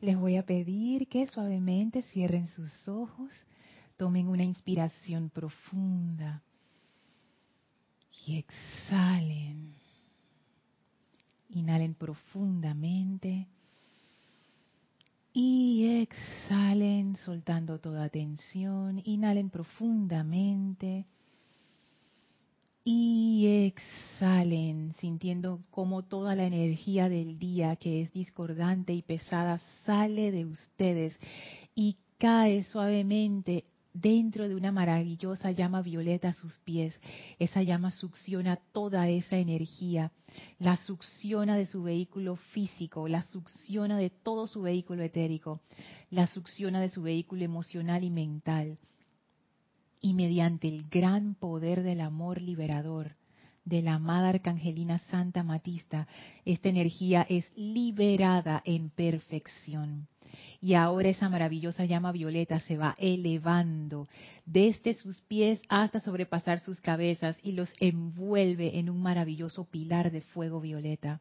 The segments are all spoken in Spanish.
Les voy a pedir que suavemente cierren sus ojos, tomen una inspiración profunda y exhalen. Inhalen profundamente y exhalen soltando toda tensión. Inhalen profundamente y exhalen, sintiendo como toda la energía del día que es discordante y pesada sale de ustedes y cae suavemente dentro de una maravillosa llama violeta a sus pies. Esa llama succiona toda esa energía, la succiona de su vehículo físico, la succiona de todo su vehículo etérico, la succiona de su vehículo emocional y mental y mediante el gran poder del amor liberador de la amada Arcangelina Santa Matista, esta energía es liberada en perfección. Y ahora esa maravillosa llama violeta se va elevando desde sus pies hasta sobrepasar sus cabezas y los envuelve en un maravilloso pilar de fuego violeta,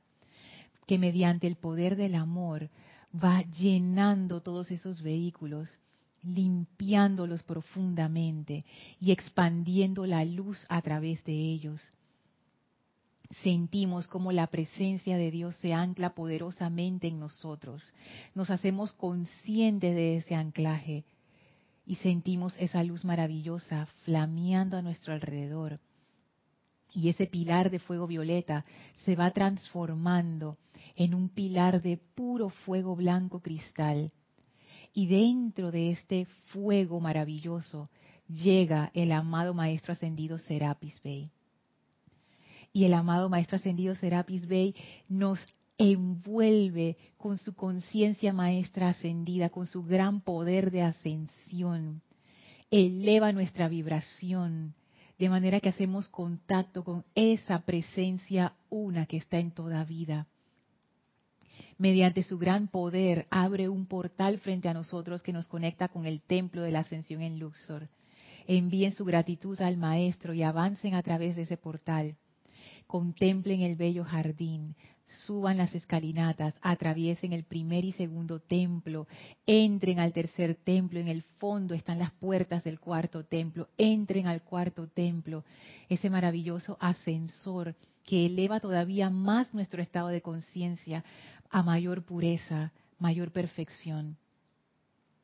que mediante el poder del amor va llenando todos esos vehículos limpiándolos profundamente y expandiendo la luz a través de ellos. Sentimos como la presencia de Dios se ancla poderosamente en nosotros. Nos hacemos conscientes de ese anclaje y sentimos esa luz maravillosa flameando a nuestro alrededor. Y ese pilar de fuego violeta se va transformando en un pilar de puro fuego blanco cristal y dentro de este fuego maravilloso llega el amado Maestro Ascendido Serapis Bey. Y el amado Maestro Ascendido Serapis Bey nos envuelve con su conciencia maestra ascendida, con su gran poder de ascensión. Eleva nuestra vibración, de manera que hacemos contacto con esa presencia una que está en toda vida mediante su gran poder, abre un portal frente a nosotros que nos conecta con el templo de la ascensión en Luxor. Envíen su gratitud al Maestro y avancen a través de ese portal. Contemplen el bello jardín, suban las escalinatas, atraviesen el primer y segundo templo, entren al tercer templo, en el fondo están las puertas del cuarto templo, entren al cuarto templo, ese maravilloso ascensor que eleva todavía más nuestro estado de conciencia a mayor pureza, mayor perfección.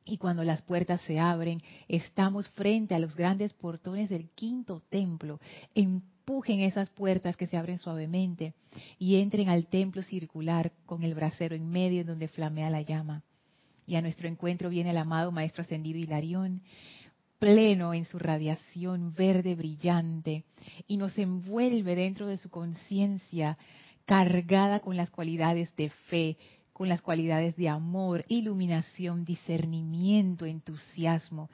Y cuando las puertas se abren, estamos frente a los grandes portones del quinto templo. Empujen esas puertas que se abren suavemente y entren al templo circular con el brasero en medio donde flamea la llama. Y a nuestro encuentro viene el amado Maestro Ascendido Hilarión, pleno en su radiación verde brillante, y nos envuelve dentro de su conciencia cargada con las cualidades de fe, con las cualidades de amor, iluminación, discernimiento, entusiasmo.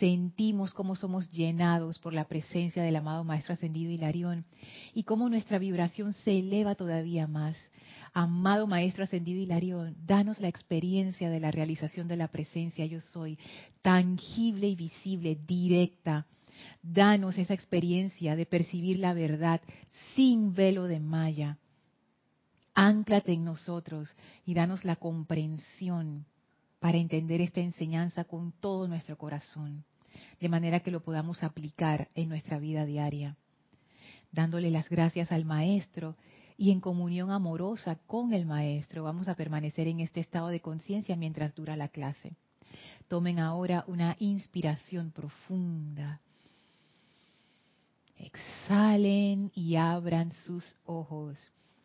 Sentimos cómo somos llenados por la presencia del amado Maestro Ascendido Hilarión y cómo nuestra vibración se eleva todavía más. Amado Maestro Ascendido Hilarión, danos la experiencia de la realización de la presencia yo soy, tangible y visible, directa. Danos esa experiencia de percibir la verdad sin velo de malla Ánclate en nosotros y danos la comprensión para entender esta enseñanza con todo nuestro corazón, de manera que lo podamos aplicar en nuestra vida diaria, dándole las gracias al Maestro y en comunión amorosa con el Maestro vamos a permanecer en este estado de conciencia mientras dura la clase. Tomen ahora una inspiración profunda. Exhalen y abran sus ojos.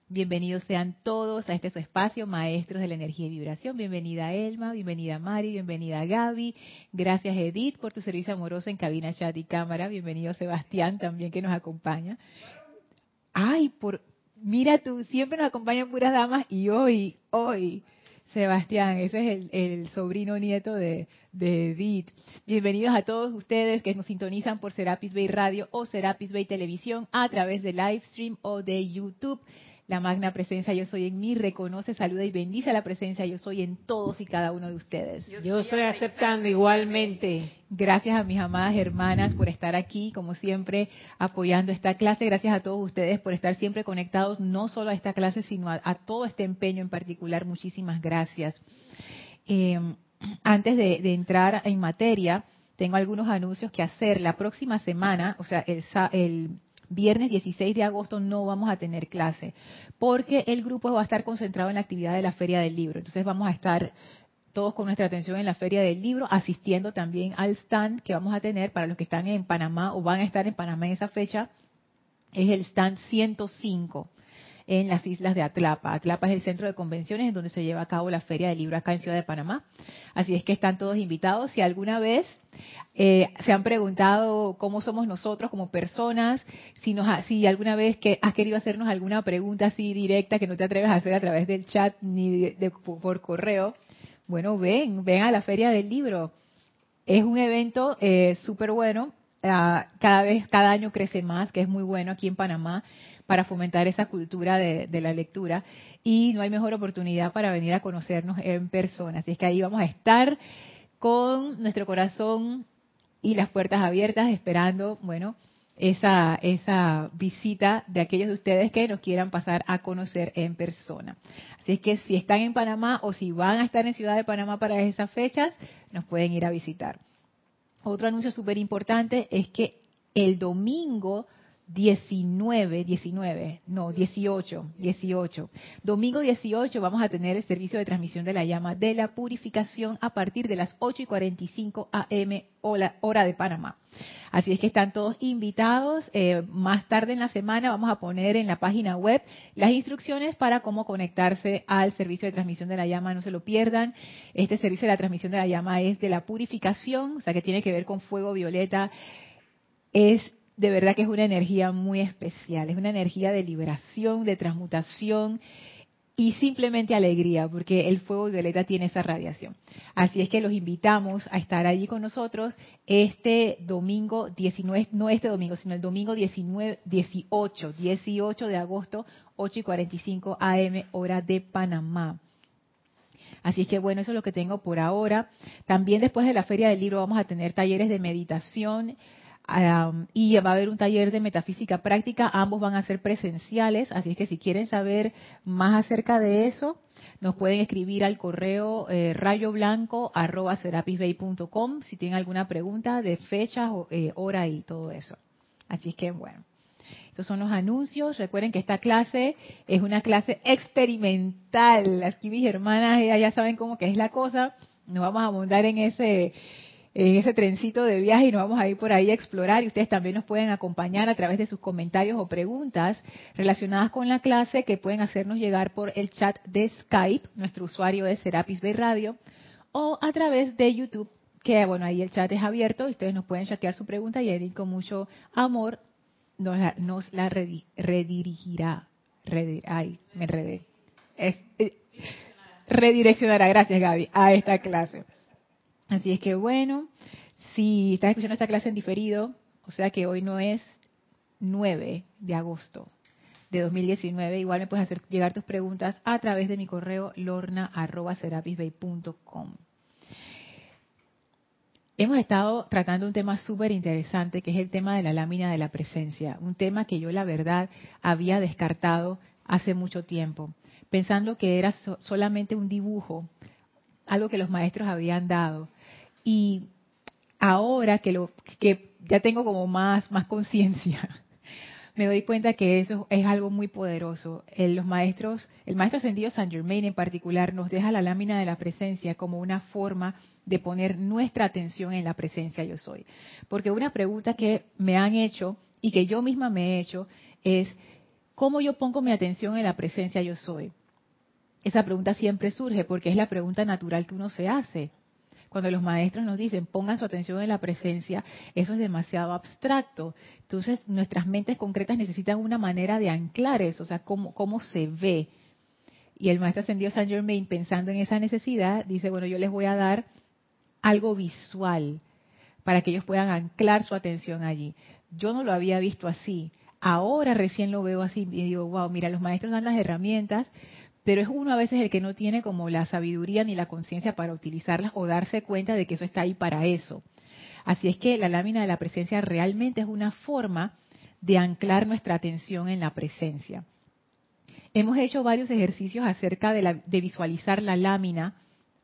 Bienvenidos sean todos a este su espacio, maestros de la energía y vibración. Bienvenida Elma, bienvenida Mari, bienvenida Gaby. Gracias Edith por tu servicio amoroso en cabina, chat y cámara. Bienvenido Sebastián también que nos acompaña. Ay, por mira tú, siempre nos acompañan puras damas y hoy, hoy, Sebastián, ese es el, sobrino nieto de, de, Edith. Bienvenidos a todos ustedes que nos sintonizan por Serapis Bay Radio o Serapis Bay Televisión a través de Livestream o de YouTube. La magna presencia yo soy en mí reconoce, saluda y bendice la presencia yo soy en todos y cada uno de ustedes. Yo, estoy aceptando igualmente. Gracias a mis amadas hermanas por estar aquí, como siempre, apoyando esta clase. Gracias a todos ustedes por estar siempre conectados, no solo a esta clase, sino a, todo este empeño en particular. Muchísimas gracias. eh, antes de, de entrar en materia, tengo algunos anuncios que hacer. La próxima semana, o sea, el, sa- el viernes 16 de agosto no vamos a tener clase, porque el grupo va a estar concentrado en la actividad de la Feria del Libro. Entonces vamos a estar todos con nuestra atención en la Feria del Libro, asistiendo también al stand que vamos a tener para los que están en Panamá o van a estar en Panamá en esa fecha. Es el stand 105 en las islas de Atlapa. Atlapa es el centro de convenciones en donde se lleva a cabo la Feria del Libro acá en Ciudad de Panamá. Así es que están todos invitados. Si alguna vez eh, se han preguntado cómo somos nosotros como personas, si, nos si alguna vez que has querido hacernos alguna pregunta así directa que no te atreves a hacer a través del chat ni de- por correo, bueno, ven, ven a la Feria del Libro. Es un evento eh, súper bueno. ah, cada vez, cada año crece más, que es muy bueno aquí en Panamá para fomentar esa cultura de, la lectura. Y no hay mejor oportunidad para venir a conocernos en persona. Así es que ahí vamos a estar con nuestro corazón y las puertas abiertas esperando, bueno, esa, esa visita de aquellos de ustedes que nos quieran pasar a conocer en persona. Así es que si están en Panamá o si van a estar en Ciudad de Panamá para esas fechas, nos pueden ir a visitar. Otro anuncio súper importante es que el domingo 19, 19, no, 18, 18. Domingo 18 vamos a tener el servicio de transmisión de la llama de la purificación a partir de las 8 y 45 AM hora, de Panamá. Así es que están todos invitados. Eh, más tarde en la semana vamos a poner en la página web las instrucciones para cómo conectarse al servicio de transmisión de la llama. No se lo pierdan. Este servicio de la transmisión de la llama es de la purificación, o sea que tiene que ver con fuego violeta. Es de verdad que es una energía muy especial, es una energía de liberación, de transmutación y simplemente alegría, porque el fuego violeta tiene esa radiación. Así es que los invitamos a estar allí con nosotros este domingo 19, no este domingo, sino el domingo 19, 18, 18 de agosto, 8 y 45 AM, hora de Panamá. Así es que bueno, eso es lo que tengo por ahora. También después de la Feria del Libro vamos a tener talleres de meditación, Um, y va a haber un taller de metafísica práctica, ambos van a ser presenciales, así es que si quieren saber más acerca de eso, nos pueden escribir al correo eh, rayoblanco.com si tienen alguna pregunta de fechas, eh, hora y todo eso. Así es que bueno, estos son los anuncios. Recuerden que esta clase es una clase experimental. Aquí mis hermanas ya, saben cómo que es la cosa. Nos vamos a montar en ese en ese trencito de viaje y nos vamos a ir por ahí a explorar y ustedes también nos pueden acompañar a través de sus comentarios o preguntas relacionadas con la clase que pueden hacernos llegar por el chat de Skype, nuestro usuario es Serapis Bay Radio, o a través de YouTube, que bueno, ahí el chat es abierto y ustedes nos pueden chatear su pregunta y Edith con mucho amor nos la, nos la redi, redirigirá. Redir, ay, me enredé. Es, eh, redireccionará, gracias Gaby, a esta clase. Así es que bueno, si estás escuchando esta clase en diferido, o sea que hoy no es 9 de agosto de 2019, igual me puedes hacer llegar tus preguntas a través de mi correo lorna.serapisbay.com. Hemos estado tratando un tema súper interesante que es el tema de la lámina de la presencia, un tema que yo la verdad había descartado hace mucho tiempo, pensando que era so solamente un dibujo, algo que los maestros habían dado. Y ahora que lo que ya tengo como más conciencia, me doy cuenta que eso es algo muy poderoso. El, los maestros, el maestro ascendido San Germain en particular nos deja la lámina de la presencia como una forma de poner nuestra atención en la presencia yo soy. Porque una pregunta que me han hecho y que yo misma me he hecho es ¿cómo yo pongo mi atención en la presencia yo soy? Esa pregunta siempre surge porque es la pregunta natural que uno se hace. Cuando los maestros nos dicen pongan su atención en la presencia, eso es demasiado abstracto. Entonces nuestras mentes concretas necesitan una manera de anclar eso, o sea, cómo, cómo se ve. Y el maestro ascendido Saint Germain, pensando en esa necesidad, dice, bueno, yo les voy a dar algo visual para que ellos puedan anclar su atención allí. Yo no lo había visto así. Ahora recién lo veo así y digo, wow, mira, los maestros dan las herramientas, pero es uno a veces el que no tiene como la sabiduría ni la conciencia para utilizarlas o darse cuenta de que eso está ahí para eso. Así es que la lámina de la presencia realmente es una forma de anclar nuestra atención en la presencia. Hemos hecho varios ejercicios acerca de, la, de visualizar la lámina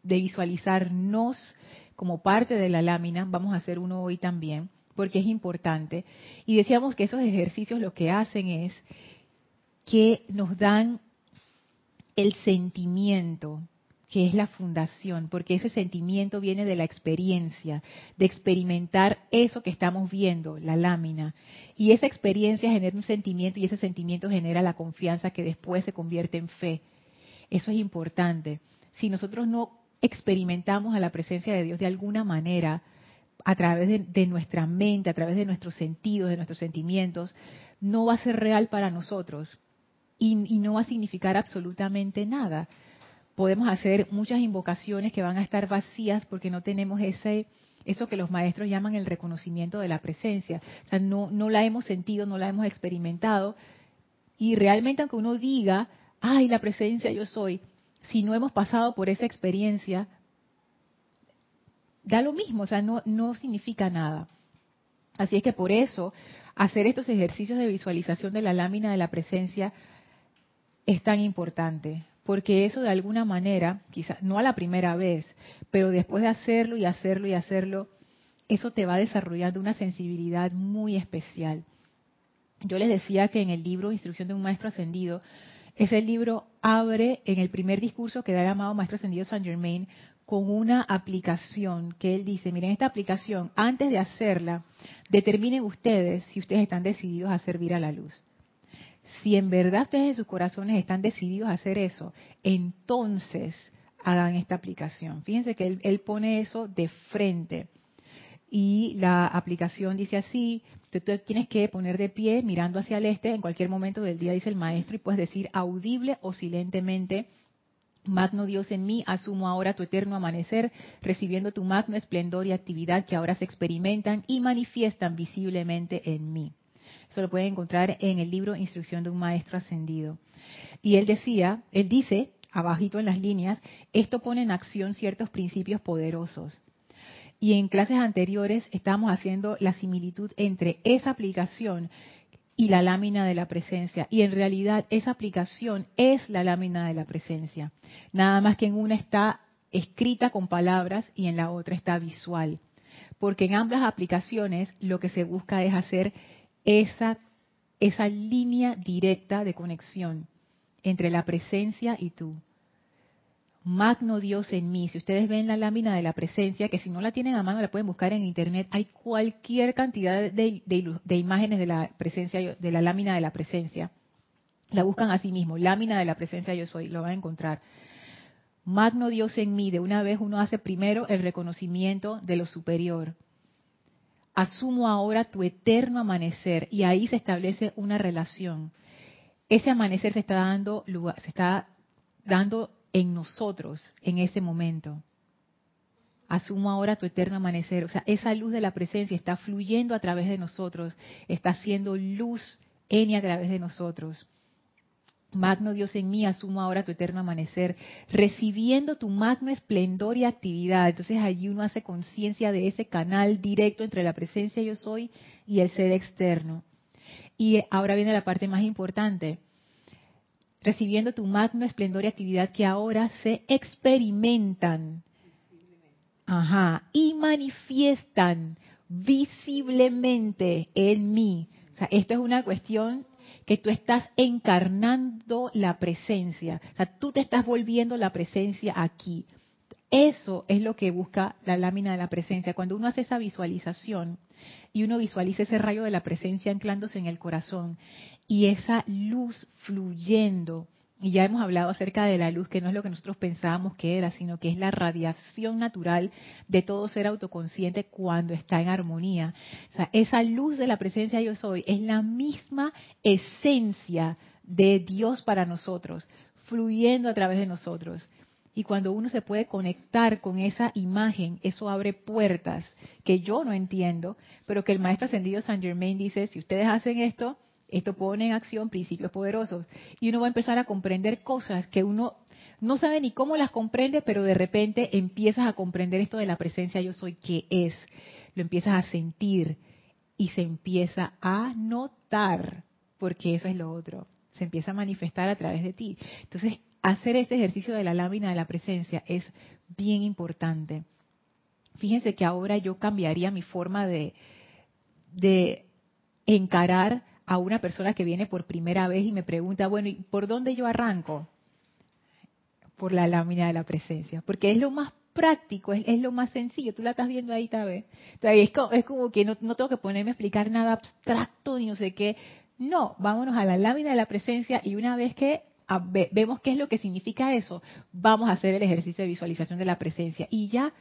de visualizarnos como parte de la lámina, vamos a hacer uno hoy también, porque es importante. Y decíamos que esos ejercicios lo que hacen es que nos dan el sentimiento, que es la fundación, porque ese sentimiento viene de la experiencia, de experimentar eso que estamos viendo, la lámina. Y esa experiencia genera un sentimiento y ese sentimiento genera la confianza que después se convierte en fe. Eso es importante. Si nosotros no experimentamos a la presencia de Dios de alguna manera, a través de, nuestra mente, a través de nuestros sentidos, de nuestros sentimientos, no va a ser real para nosotros y, no va a significar absolutamente nada podemos hacer muchas invocaciones que van a estar vacías porque no tenemos ese eso que los maestros llaman el reconocimiento de la presencia. O sea, no, no la hemos sentido, no la hemos experimentado. Y realmente aunque uno diga, ay, la presencia yo soy, si no hemos pasado por esa experiencia, da lo mismo, o sea, no, no significa nada. Así es que por eso hacer estos ejercicios de visualización de la lámina de la presencia es tan importante, porque eso de alguna manera, quizás no a la primera vez, pero después de hacerlo y hacerlo y hacerlo, eso te va desarrollando una sensibilidad muy especial. Yo les decía que en el libro Instrucción de un Maestro Ascendido, ese libro abre en el primer discurso que da el amado Maestro Ascendido Saint Germain con una aplicación que él dice, miren, esta aplicación, antes de hacerla, determinen ustedes si ustedes están decididos a servir a la luz. Si en verdad ustedes en sus corazones están decididos a hacer eso, entonces hagan esta aplicación. Fíjense que él, pone eso de frente. Y la aplicación dice así, tú tienes que poner de pie mirando hacia el este en cualquier momento del día, dice el maestro, y puedes decir audible o silentemente, Magno Dios en mí, asumo ahora tu eterno amanecer, recibiendo tu magno esplendor y actividad que ahora se experimentan y manifiestan visiblemente en mí. Eso lo pueden encontrar en el libro Instrucción de un Maestro Ascendido. Y él decía, él dice, abajito en las líneas, esto pone en acción ciertos principios poderosos. Y en clases anteriores estábamos haciendo la similitud entre esa aplicación y la lámina de la presencia. Y en realidad esa aplicación es la lámina de la presencia. Nada más que en una está escrita con palabras y en la otra está visual. Porque en ambas aplicaciones lo que se busca es hacer esa, esa línea directa de conexión entre la presencia y tú. Magno Dios en mí. Si ustedes ven la lámina de la presencia, que si no la tienen a mano la pueden buscar en internet, hay cualquier cantidad de, de, imágenes de la presencia, de la lámina de la presencia. La buscan a sí mismo, lámina de la presencia yo soy, lo van a encontrar. Magno Dios en mí, de una vez uno hace primero el reconocimiento de lo superior asumo ahora tu eterno amanecer y ahí se establece una relación. Ese amanecer se está dando lugar, se está dando en nosotros en ese momento. Asumo ahora tu eterno amanecer, o sea, esa luz de la presencia está fluyendo a través de nosotros, está haciendo luz en y a través de nosotros. Magno Dios en mí, asumo ahora tu eterno amanecer, recibiendo tu magno esplendor y actividad. Entonces allí uno hace conciencia de ese canal directo entre la presencia yo soy y el ser externo. Y ahora viene la parte más importante. Recibiendo tu magno esplendor y actividad que ahora se experimentan. Ajá. Y manifiestan visiblemente en mí. O sea, esto es una cuestión que tú estás encarnando la presencia. O sea, tú te estás volviendo la presencia aquí. Eso es lo que busca la lámina de la presencia. Cuando uno hace esa visualización y uno visualiza ese rayo de la presencia anclándose en el corazón y esa luz fluyendo y ya hemos hablado acerca de la luz, que no es lo que nosotros pensábamos que era, sino que es la radiación natural de todo ser autoconsciente cuando está en armonía. O sea, esa luz de la presencia yo soy es la misma esencia de Dios para nosotros, fluyendo a través de nosotros. Y cuando uno se puede conectar con esa imagen, eso abre puertas que yo no entiendo, pero que el maestro ascendido Saint Germain dice, si ustedes hacen esto, esto pone en acción principios poderosos y uno va a empezar a comprender cosas que uno no sabe ni cómo las comprende, pero de repente empiezas a comprender esto de la presencia yo soy que es. Lo empiezas a sentir y se empieza a notar, porque eso es lo otro. Se empieza a manifestar a través de ti. Entonces, hacer este ejercicio de la lámina de la presencia es bien importante. Fíjense que ahora yo cambiaría mi forma de, de encarar a una persona que viene por primera vez y me pregunta, bueno, ¿y por dónde yo arranco? Por la lámina de la presencia, porque es lo más práctico, es, lo más sencillo. Tú la estás viendo ahí, tal Es como, es como que no, no tengo que ponerme a explicar nada abstracto ni no sé qué. No, vámonos a la lámina de la presencia y una vez que vemos qué es lo que significa eso, vamos a hacer el ejercicio de visualización de la presencia. Y ya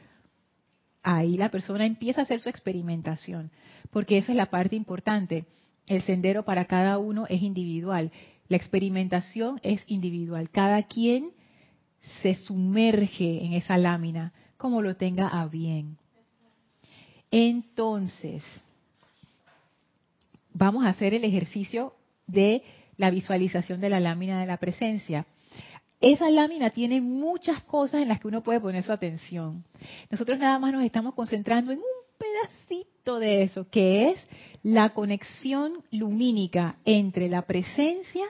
ahí la persona empieza a hacer su experimentación, porque esa es la parte importante. El sendero para cada uno es individual. La experimentación es individual. Cada quien se sumerge en esa lámina como lo tenga a bien. Entonces, vamos a hacer el ejercicio de la visualización de la lámina de la presencia. Esa lámina tiene muchas cosas en las que uno puede poner su atención. Nosotros nada más nos estamos concentrando en un pedacito de eso, que es la conexión lumínica entre la presencia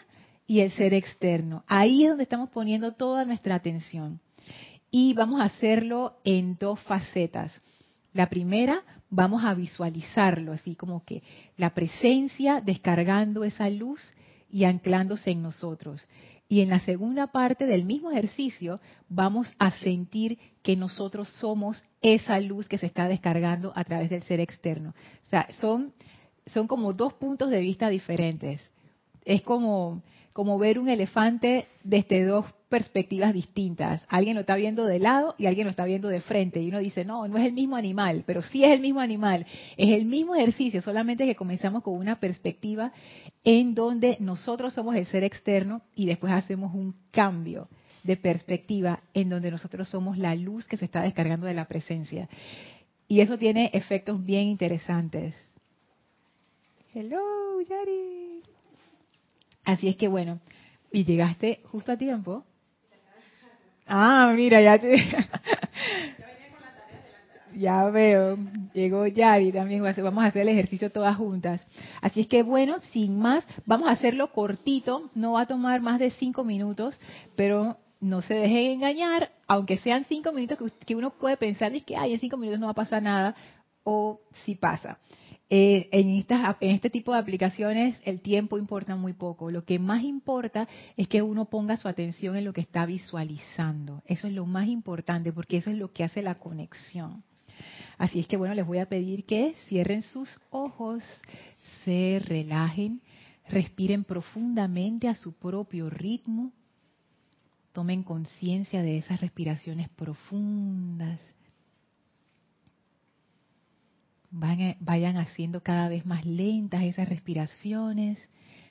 y el ser externo. Ahí es donde estamos poniendo toda nuestra atención. Y vamos a hacerlo en dos facetas. La primera, vamos a visualizarlo, así como que la presencia descargando esa luz y anclándose en nosotros. Y en la segunda parte del mismo ejercicio vamos a sentir que nosotros somos esa luz que se está descargando a través del ser externo. O sea, son, son como dos puntos de vista diferentes. Es como, como ver un elefante desde dos perspectivas distintas. Alguien lo está viendo de lado y alguien lo está viendo de frente. Y uno dice, no, no es el mismo animal, pero sí es el mismo animal. Es el mismo ejercicio, solamente que comenzamos con una perspectiva en donde nosotros somos el ser externo y después hacemos un cambio de perspectiva en donde nosotros somos la luz que se está descargando de la presencia. Y eso tiene efectos bien interesantes. Hello, Yari. Así es que bueno, y llegaste justo a tiempo. Ah, mira, ya te... ya veo, llegó Yari también, vamos a hacer el ejercicio todas juntas. Así es que bueno, sin más, vamos a hacerlo cortito, no va a tomar más de cinco minutos, pero no se dejen engañar, aunque sean cinco minutos que, uno puede pensar que Ay, en cinco minutos no va a pasar nada, o si pasa. Eh, en, en este tipo de aplicaciones el tiempo importa muy poco. Lo que más importa es que uno ponga su atención en lo que está visualizando. Eso es lo más importante porque eso es lo que hace la conexión. Así es que bueno, les voy a pedir que cierren sus ojos, se relajen, respiren profundamente a su propio ritmo, tomen conciencia de esas respiraciones profundas vayan haciendo cada vez más lentas esas respiraciones,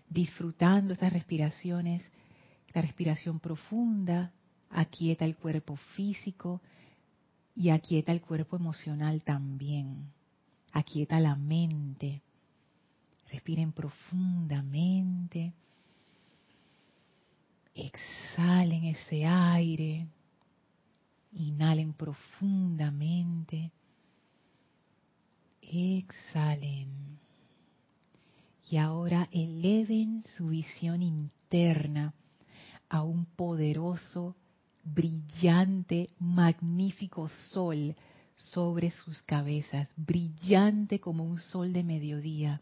disfrutando esas respiraciones, la respiración profunda, aquieta el cuerpo físico y aquieta el cuerpo emocional también, aquieta la mente. Respiren profundamente, exhalen ese aire, inhalen profundamente exhalen. Y ahora eleven su visión interna a un poderoso, brillante, magnífico sol sobre sus cabezas, brillante como un sol de mediodía.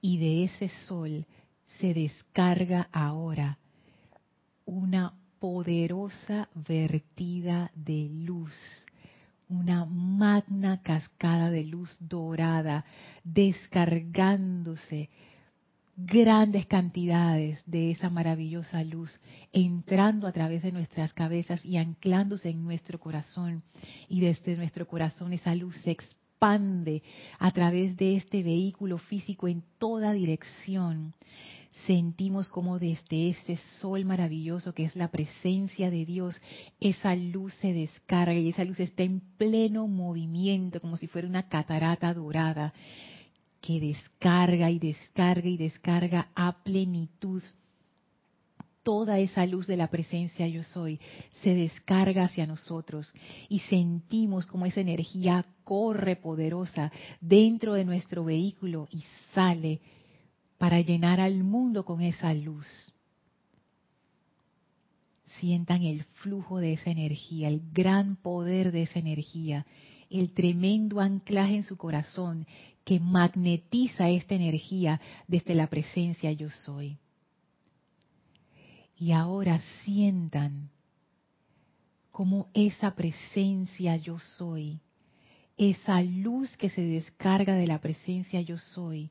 Y de ese sol se descarga ahora una poderosa vertida de luz una magna cascada de luz dorada descargándose grandes cantidades de esa maravillosa luz entrando a través de nuestras cabezas y anclándose en nuestro corazón. Y desde nuestro corazón esa luz se expande a través de este vehículo físico en toda dirección sentimos como desde este sol maravilloso que es la presencia de Dios, esa luz se descarga y esa luz está en pleno movimiento, como si fuera una catarata dorada que descarga y descarga y descarga a plenitud. Toda esa luz de la presencia yo soy se descarga hacia nosotros y sentimos como esa energía corre poderosa dentro de nuestro vehículo y sale para llenar al mundo con esa luz. sientan el flujo de esa energía, el gran poder de esa energía, el tremendo anclaje en su corazón que magnetiza esta energía desde la presencia yo soy. Y ahora sientan como esa presencia yo soy, esa luz que se descarga de la presencia yo soy,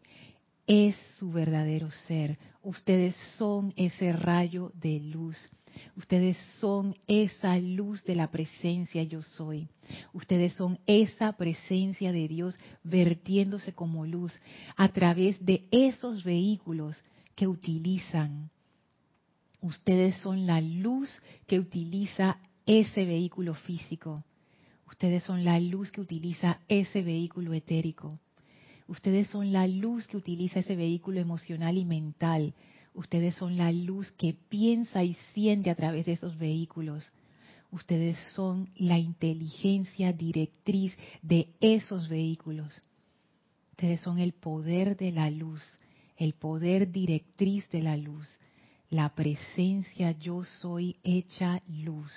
es su verdadero ser. Ustedes son ese rayo de luz. Ustedes son esa luz de la presencia yo soy. Ustedes son esa presencia de Dios vertiéndose como luz a través de esos vehículos que utilizan. Ustedes son la luz que utiliza ese vehículo físico. Ustedes son la luz que utiliza ese vehículo etérico. Ustedes son la luz que utiliza ese vehículo emocional y mental. Ustedes son la luz que piensa y siente a través de esos vehículos. Ustedes son la inteligencia directriz de esos vehículos. Ustedes son el poder de la luz, el poder directriz de la luz, la presencia yo soy hecha luz.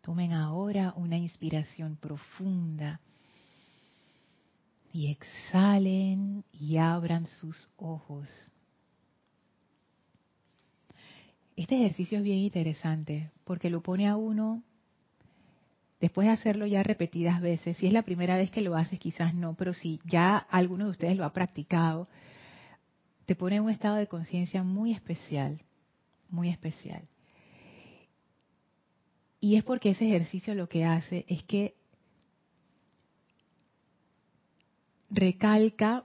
Tomen ahora una inspiración profunda y exhalen y abran sus ojos. Este ejercicio es bien interesante porque lo pone a uno, después de hacerlo ya repetidas veces, si es la primera vez que lo haces quizás no, pero si ya alguno de ustedes lo ha practicado, te pone en un estado de conciencia muy especial, muy especial. Y es porque ese ejercicio lo que hace es que recalca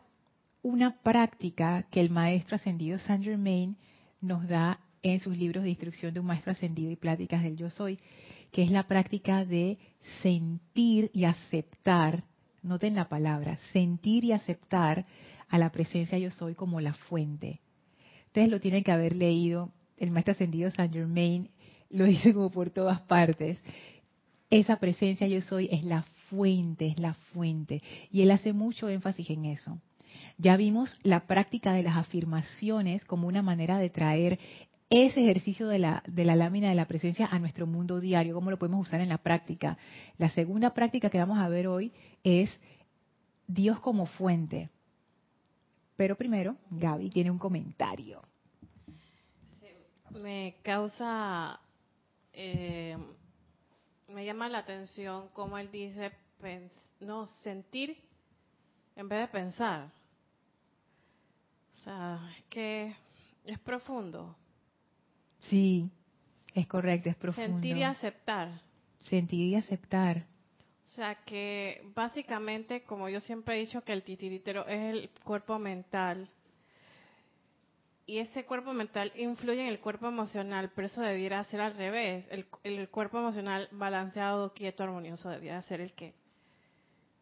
una práctica que el maestro ascendido Saint Germain nos da en sus libros de instrucción de un maestro ascendido y pláticas del yo soy, que es la práctica de sentir y aceptar, noten la palabra, sentir y aceptar a la presencia yo soy como la fuente. Ustedes lo tienen que haber leído, el maestro ascendido Saint Germain lo dice como por todas partes. Esa presencia yo soy es la fuente, es la fuente. Y él hace mucho énfasis en eso. Ya vimos la práctica de las afirmaciones como una manera de traer ese ejercicio de la, de la lámina de la presencia a nuestro mundo diario, cómo lo podemos usar en la práctica. La segunda práctica que vamos a ver hoy es Dios como fuente. Pero primero, Gaby tiene un comentario. Me causa eh, me llama la atención cómo él dice, no, sentir en vez de pensar. O sea, es que es profundo. Sí, es correcto, es profundo. Sentir y aceptar. Sentir y aceptar. O sea que básicamente, como yo siempre he dicho, que el titiritero es el cuerpo mental y ese cuerpo mental influye en el cuerpo emocional, pero eso debiera ser al revés. El, cuerpo emocional balanceado, quieto, armonioso debiera ser el que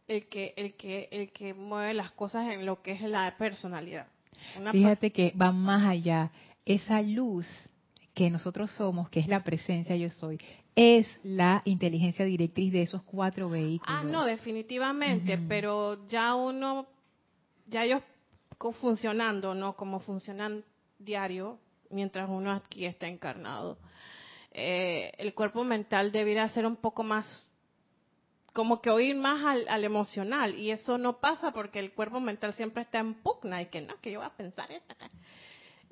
el que el que el que mueve las cosas en lo que es la personalidad. Fíjate que va más allá. Esa luz que nosotros somos, que es la presencia yo soy, es la inteligencia directriz de esos cuatro vehículos. Ah, no, definitivamente, pero ya uno, ya ellos funcionando, ¿no? Como funcionan diario mientras uno aquí está encarnado. Eh, el cuerpo mental debería ser un poco más, como que oír más al, emocional, y eso no pasa porque el cuerpo mental siempre está en pugna y que no, que yo voy a pensar.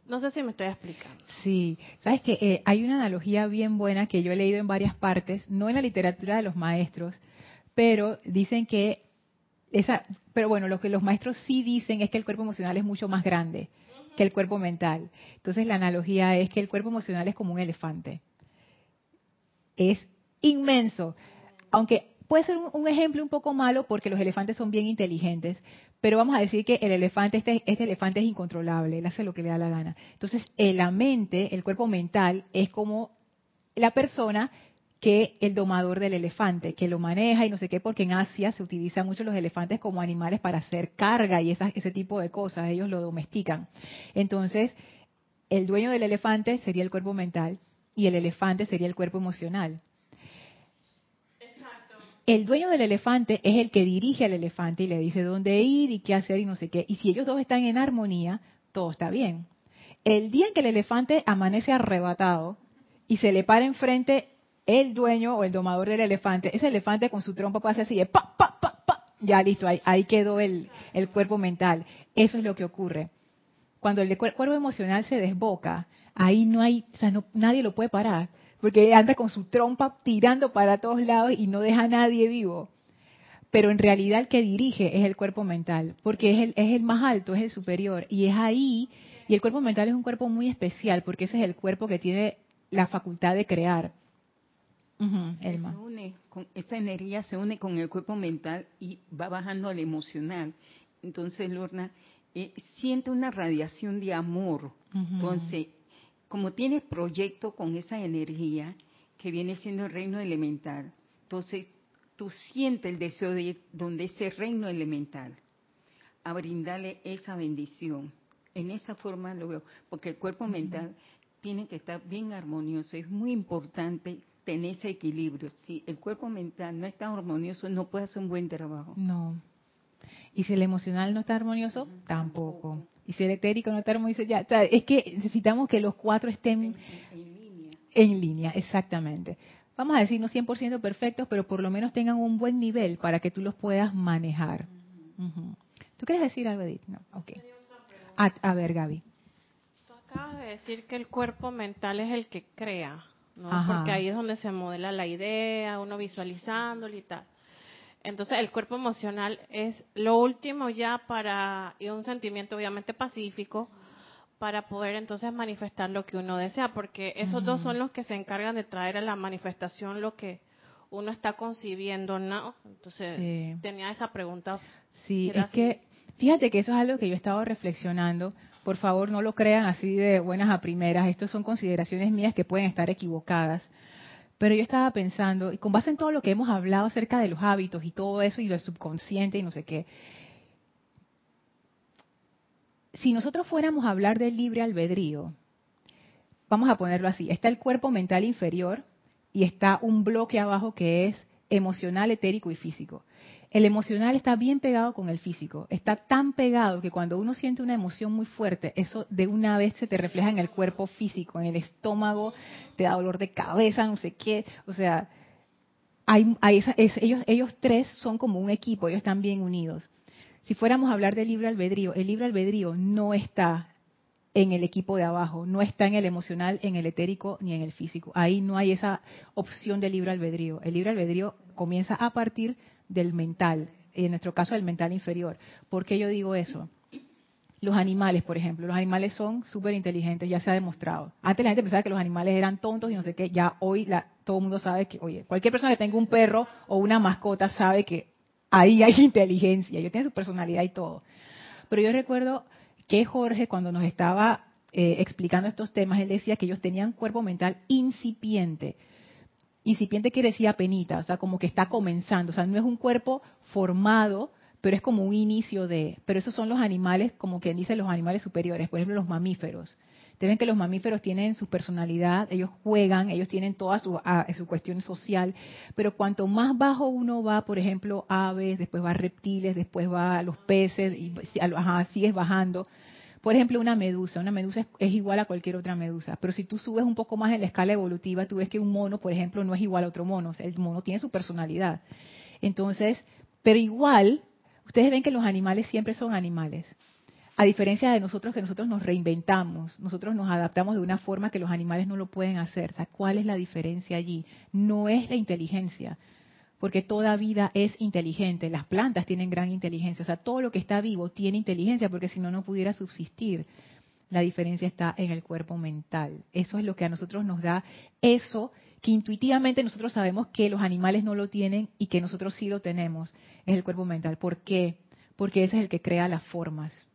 No sé si me estoy explicando. Sí, sabes que eh, hay una analogía bien buena que yo he leído en varias partes, no en la literatura de los maestros, pero dicen que esa, pero bueno, lo que los maestros sí dicen es que el cuerpo emocional es mucho más grande que el cuerpo mental. Entonces la analogía es que el cuerpo emocional es como un elefante. Es inmenso. Aunque puede ser un, ejemplo un poco malo porque los elefantes son bien inteligentes, pero vamos a decir que el elefante, este, este elefante es incontrolable, él hace lo que le da la gana. Entonces, la mente, el cuerpo mental, es como la persona que el domador del elefante, que lo maneja y no sé qué, porque en Asia se utilizan mucho los elefantes como animales para hacer carga y ese tipo de cosas, ellos lo domestican. Entonces, el dueño del elefante sería el cuerpo mental y el elefante sería el cuerpo emocional. El dueño del elefante es el que dirige al elefante y le dice dónde ir y qué hacer y no sé qué. Y si ellos dos están en armonía, todo está bien. El día en que el elefante amanece arrebatado y se le para enfrente el dueño o el domador del elefante, ese elefante con su trompa pasa así, pa, pa, pa, pa, ya listo, ahí, ahí quedó el, el, cuerpo mental. Eso es lo que ocurre. Cuando el cuerpo emocional se desboca, ahí no hay, o sea, no, nadie lo puede parar, porque anda con su trompa tirando para todos lados y no deja a nadie vivo. Pero en realidad el que dirige es el cuerpo mental, porque es el, es el más alto, es el superior, y es ahí, y el cuerpo mental es un cuerpo muy especial, porque ese es el cuerpo que tiene la facultad de crear. Une con, esa energía se une con el cuerpo mental y va bajando al emocional. Entonces, Lorna, eh, siente una radiación de amor. Entonces, como tienes proyecto con esa energía que viene siendo el reino elemental, entonces tú sientes el deseo de ir donde ese reino elemental, a brindarle esa bendición. En esa forma lo veo, porque el cuerpo mental tiene que estar bien armonioso. Es muy importante tener ese equilibrio. Si el cuerpo mental no está armonioso, no puede hacer un buen trabajo. No. Y si el emocional no está armonioso, tampoco. Y si el etérico no está armonioso, ya. es que necesitamos que los cuatro estén en, línea. En línea, exactamente. Vamos a decir, no 100% perfectos, pero por lo menos tengan un buen nivel para que tú los puedas manejar. ¿Tú quieres decir algo, Edith? No, ok. A, a ver, Gaby. Tú acabas de decir que el cuerpo mental es el que crea, ¿no? Porque ahí es donde se modela la idea, uno visualizándolo y tal. Entonces el cuerpo emocional es lo último ya para, y un sentimiento obviamente pacífico, para poder entonces manifestar lo que uno desea, porque esos dos son los que se encargan de traer a la manifestación lo que uno está concibiendo, ¿no? Entonces tenía esa pregunta. Sí, es que fíjate que eso es algo que yo he estado reflexionando. Por favor, no lo crean así de buenas a primeras. Estas son consideraciones mías que pueden estar equivocadas. Pero yo estaba pensando, y con base en todo lo que hemos hablado acerca de los hábitos y todo eso y del subconsciente y no sé qué, si nosotros fuéramos a hablar del libre albedrío, vamos a ponerlo así, está el cuerpo mental inferior y está un bloque abajo que es emocional, etérico y físico. El emocional está bien pegado con el físico, está tan pegado que cuando uno siente una emoción muy fuerte, eso de una vez se te refleja en el cuerpo físico, en el estómago, te da dolor de cabeza, no sé qué, o sea, hay, ellos, ellos tres son como un equipo, ellos están bien unidos. Si fuéramos a hablar del libre albedrío, el libre albedrío no está en el equipo de abajo, no está en el emocional, en el etérico ni en el físico. Ahí no hay esa opción de libre albedrío. El libre albedrío comienza a partir del mental, en nuestro caso del mental inferior. ¿Por qué yo digo eso? Los animales, por ejemplo, los animales son súper inteligentes, ya se ha demostrado. Antes la gente pensaba que los animales eran tontos y no sé qué, ya hoy la, todo el mundo sabe que, oye, cualquier persona que tenga un perro o una mascota sabe que ahí hay inteligencia, ellos tienen su personalidad y todo. Pero yo recuerdo que Jorge, cuando nos estaba eh, explicando estos temas, él decía que ellos tenían cuerpo mental incipiente. Incipiente quiere decir penita, o sea, como que está comenzando, o sea, no es un cuerpo formado, pero es como un inicio de, pero esos son los animales, como quien dice los animales superiores, por ejemplo, los mamíferos. Te ven que los mamíferos tienen su personalidad, ellos juegan, ellos tienen toda su, su cuestión social, pero cuanto más bajo uno va, por ejemplo, aves, después va reptiles, después va a los peces, y ajá, sigues bajando, por ejemplo, una medusa. Una medusa es, igual a cualquier otra medusa. Pero si tú subes un poco más en la escala evolutiva, tú ves que un mono, por ejemplo, no es igual a otro mono. el mono tiene su personalidad. Entonces, pero igual, ustedes ven que los animales siempre son animales. A diferencia de nosotros, que nosotros nos reinventamos, nosotros nos adaptamos de una forma que los animales no lo pueden hacer. ¿cuál es la diferencia allí? No es la inteligencia, porque toda vida es inteligente. Las plantas tienen gran inteligencia, o sea, todo lo que está vivo tiene inteligencia, porque si no, no pudiera subsistir. La diferencia está en el cuerpo mental. Eso es lo que a nosotros nos da eso que intuitivamente nosotros sabemos que los animales no lo tienen y que nosotros sí lo tenemos, es el cuerpo mental. ¿Por qué? Porque ese es el que crea las formas.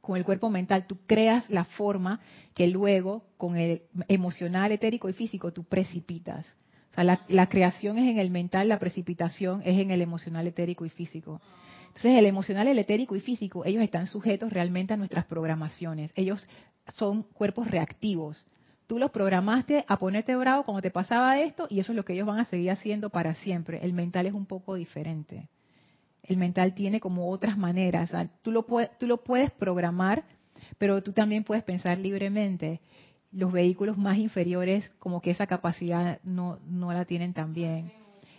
Con el cuerpo mental tú creas la forma que luego con el emocional, etérico y físico tú precipitas. O sea, la, creación es en el mental, la precipitación es en el emocional, etérico y físico. Entonces, el emocional, el etérico y físico, ellos están sujetos realmente a nuestras programaciones. Ellos son cuerpos reactivos. Tú los programaste a ponerte bravo cuando te pasaba esto y eso es lo que ellos van a seguir haciendo para siempre. El mental es un poco diferente. El mental tiene como otras maneras. tú, lo tú lo puedes programar, pero tú también puedes pensar libremente. Los vehículos más inferiores como que esa capacidad no, no la tienen tan bien.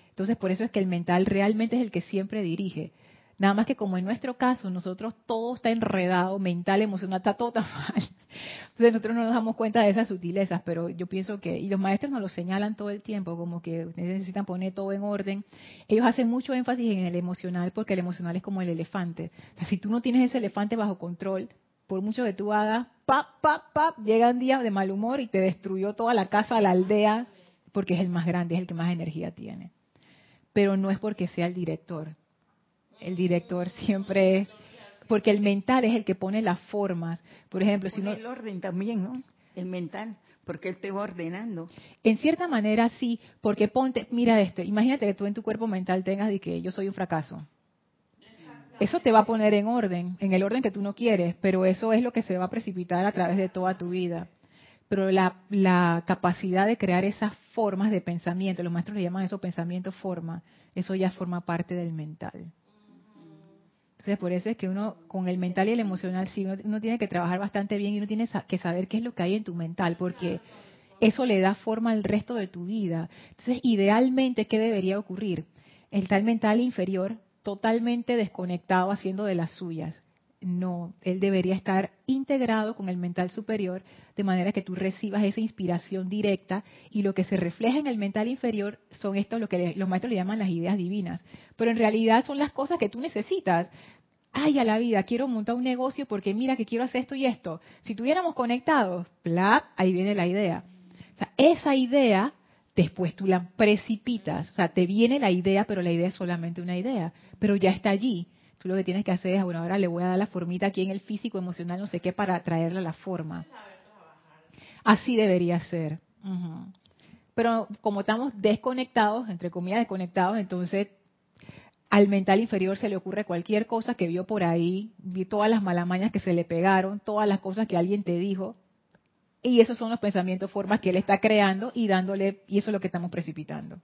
Entonces por eso es que el mental realmente es el que siempre dirige. Nada más que como en nuestro caso, nosotros todo está enredado, mental, emocional, está todo tan mal. Entonces nosotros no nos damos cuenta de esas sutilezas, pero yo pienso que, y los maestros nos lo señalan todo el tiempo, como que necesitan poner todo en orden. Ellos hacen mucho énfasis en el emocional, porque el emocional es como el elefante. O sea, si tú no tienes ese elefante bajo control, por mucho que tú hagas, pap, pap, pap, llega un día de mal humor y te destruyó toda la casa, la aldea, porque es el más grande, es el que más energía tiene. Pero no es porque sea el director. El director siempre es porque el mental es el que pone las formas. Por ejemplo, si no... El orden también, ¿no? El mental, porque él te va ordenando. En cierta manera sí, porque ponte, mira esto, imagínate que tú en tu cuerpo mental tengas de que yo soy un fracaso. Eso te va a poner en orden, en el orden que tú no quieres, pero eso es lo que se va a precipitar a través de toda tu vida. Pero la, capacidad de crear esas formas de pensamiento, los maestros le llaman eso pensamiento forma, eso ya forma parte del mental. Entonces, por eso es que uno, con el mental y el emocional, sí, uno, tiene que trabajar bastante bien y uno tiene que saber qué es lo que hay en tu mental, porque eso le da forma al resto de tu vida. Entonces, idealmente, ¿qué debería ocurrir? El tal mental inferior, totalmente desconectado, haciendo de las suyas. No, él debería estar integrado con el mental superior, de manera que tú recibas esa inspiración directa y lo que se refleja en el mental inferior son esto lo que los maestros le llaman las ideas divinas. Pero en realidad son las cosas que tú necesitas. Ay, a la vida, quiero montar un negocio porque mira que quiero hacer esto y esto. Si tuviéramos conectados, bla, ahí viene la idea. O sea, esa idea después tú la precipitas. O sea, te viene la idea, pero la idea es solamente una idea, pero ya está allí. Tú lo que tienes que hacer es, bueno, ahora le voy a dar la formita aquí en el físico, emocional, no sé qué, para traerle la forma. Así debería ser. Pero como estamos desconectados, entre comillas desconectados, entonces al mental inferior se le ocurre cualquier cosa que vio por ahí, vi todas las malamañas que se le pegaron, todas las cosas que alguien te dijo, y esos son los pensamientos, formas que él está creando y dándole, y eso es lo que estamos precipitando.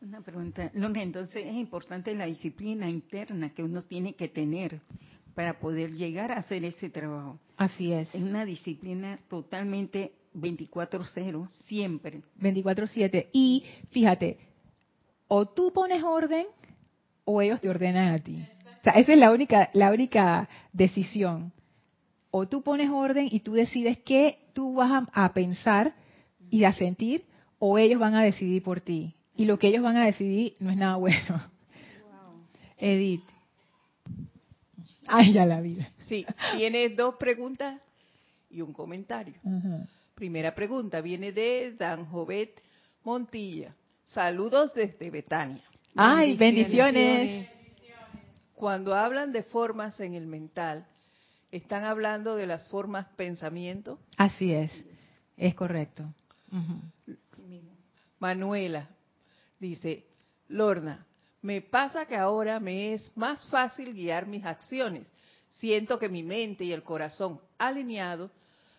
Una pregunta, entonces es importante la disciplina interna que uno tiene que tener para poder llegar a hacer ese trabajo. Así es. Es una disciplina totalmente 24/0, siempre. 24/7. Y fíjate, o tú pones orden o ellos te ordenan a ti. O sea, esa es la única, la única decisión o tú pones orden y tú decides qué tú vas a, pensar y a sentir, o ellos van a decidir por ti. Y lo que ellos van a decidir no es nada bueno. Edith. Ay, ya la vida. Sí, tiene dos preguntas y un comentario. Primera pregunta viene de Dan Jovet Montilla. Saludos desde Betania. Ay, bendiciones. Cuando hablan de formas en el mental, están hablando de las formas pensamiento. Así es, es correcto. Manuela dice, Lorna, me pasa que ahora me es más fácil guiar mis acciones. Siento que mi mente y el corazón alineados,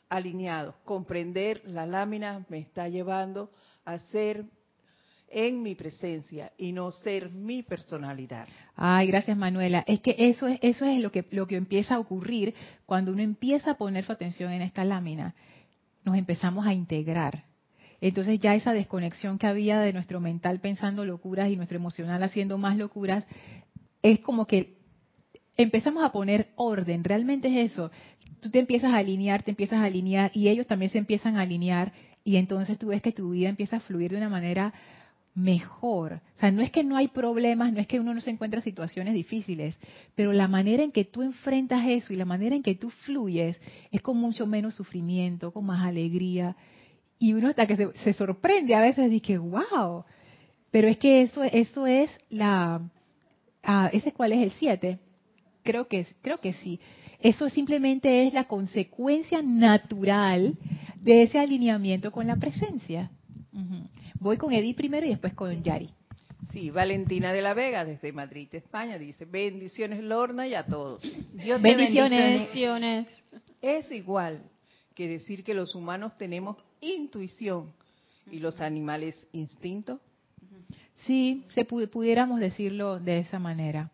alineados, comprender la lámina me está llevando a ser en mi presencia y no ser mi personalidad. Ay, gracias Manuela. Es que eso es eso es lo que lo que empieza a ocurrir cuando uno empieza a poner su atención en esta lámina. Nos empezamos a integrar. Entonces ya esa desconexión que había de nuestro mental pensando locuras y nuestro emocional haciendo más locuras es como que empezamos a poner orden, realmente es eso. Tú te empiezas a alinear, te empiezas a alinear y ellos también se empiezan a alinear y entonces tú ves que tu vida empieza a fluir de una manera mejor. O sea, no es que no hay problemas, no es que uno no se encuentra en situaciones difíciles, pero la manera en que tú enfrentas eso y la manera en que tú fluyes es con mucho menos sufrimiento, con más alegría. Y uno hasta que se, sorprende a veces, dice, wow. Pero es que eso, eso es la... Ah, ¿Ese cuál es el 7? Creo que, creo que sí. Eso simplemente es la consecuencia natural de ese alineamiento con la presencia. Voy con Edith primero y después con Yari. Sí, Valentina de la Vega desde Madrid, España, dice, bendiciones Lorna y a todos. bendiciones. bendiciones. Es igual que decir que los humanos tenemos intuición y los animales instinto. Sí, se pudiéramos decirlo de esa manera.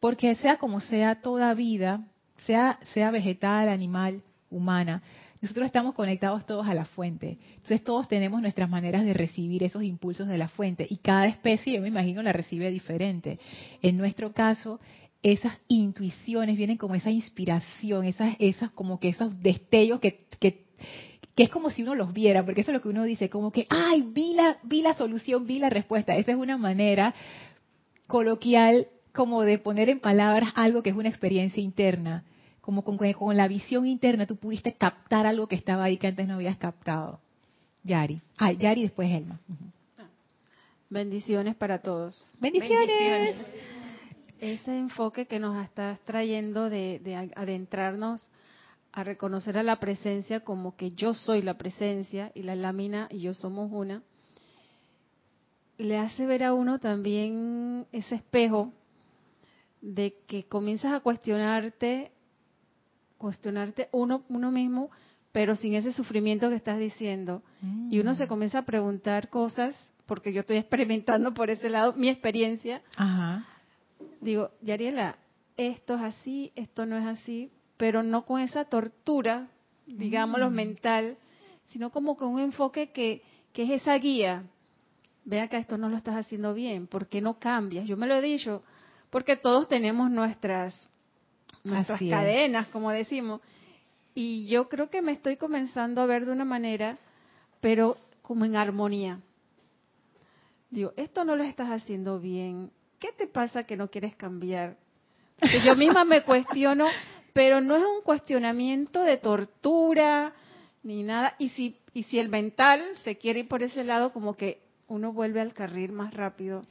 Porque sea como sea toda vida, sea, sea vegetal, animal, humana, nosotros estamos conectados todos a la fuente. Entonces todos tenemos nuestras maneras de recibir esos impulsos de la fuente y cada especie, yo me imagino, la recibe diferente. En nuestro caso, esas intuiciones vienen como esa inspiración, esas, esas como que esos destellos que, que, es como si uno los viera, porque eso es lo que uno dice, como que, ay, vi la, vi la solución, vi la respuesta. Esa es una manera coloquial como de poner en palabras algo que es una experiencia interna. Como con, con la visión interna tú pudiste captar algo que estaba ahí que antes no habías captado. Yari. Ay, Yari después Elma. Bendiciones para todos. Bendiciones ese enfoque que nos estás trayendo de, adentrarnos a reconocer a la presencia como que yo soy la presencia y la lámina y yo somos una, le hace ver a uno también ese espejo de que comienzas a cuestionarte, cuestionarte uno, uno mismo, pero sin ese sufrimiento que estás diciendo. Y uno se mm. comienza a preguntar cosas, porque yo estoy experimentando por ese lado mi experiencia, Ajá digo, Yariela, esto es así, esto no es así, pero no con esa tortura, digámoslo, mm. mental, sino como con un enfoque que, que es esa guía. Vea que esto no lo estás haciendo bien, ¿por qué no cambias? Yo me lo he dicho, porque todos tenemos nuestras, nuestras cadenas, como decimos, y yo creo que me estoy comenzando a ver de una manera, pero como en armonía. Digo, esto no lo estás haciendo bien, ¿qué te pasa que no quieres cambiar? Porque yo misma me cuestiono, pero no es un cuestionamiento de tortura ni nada. Y si, y si el mental se quiere ir por ese lado, como que uno vuelve al carril más rápido.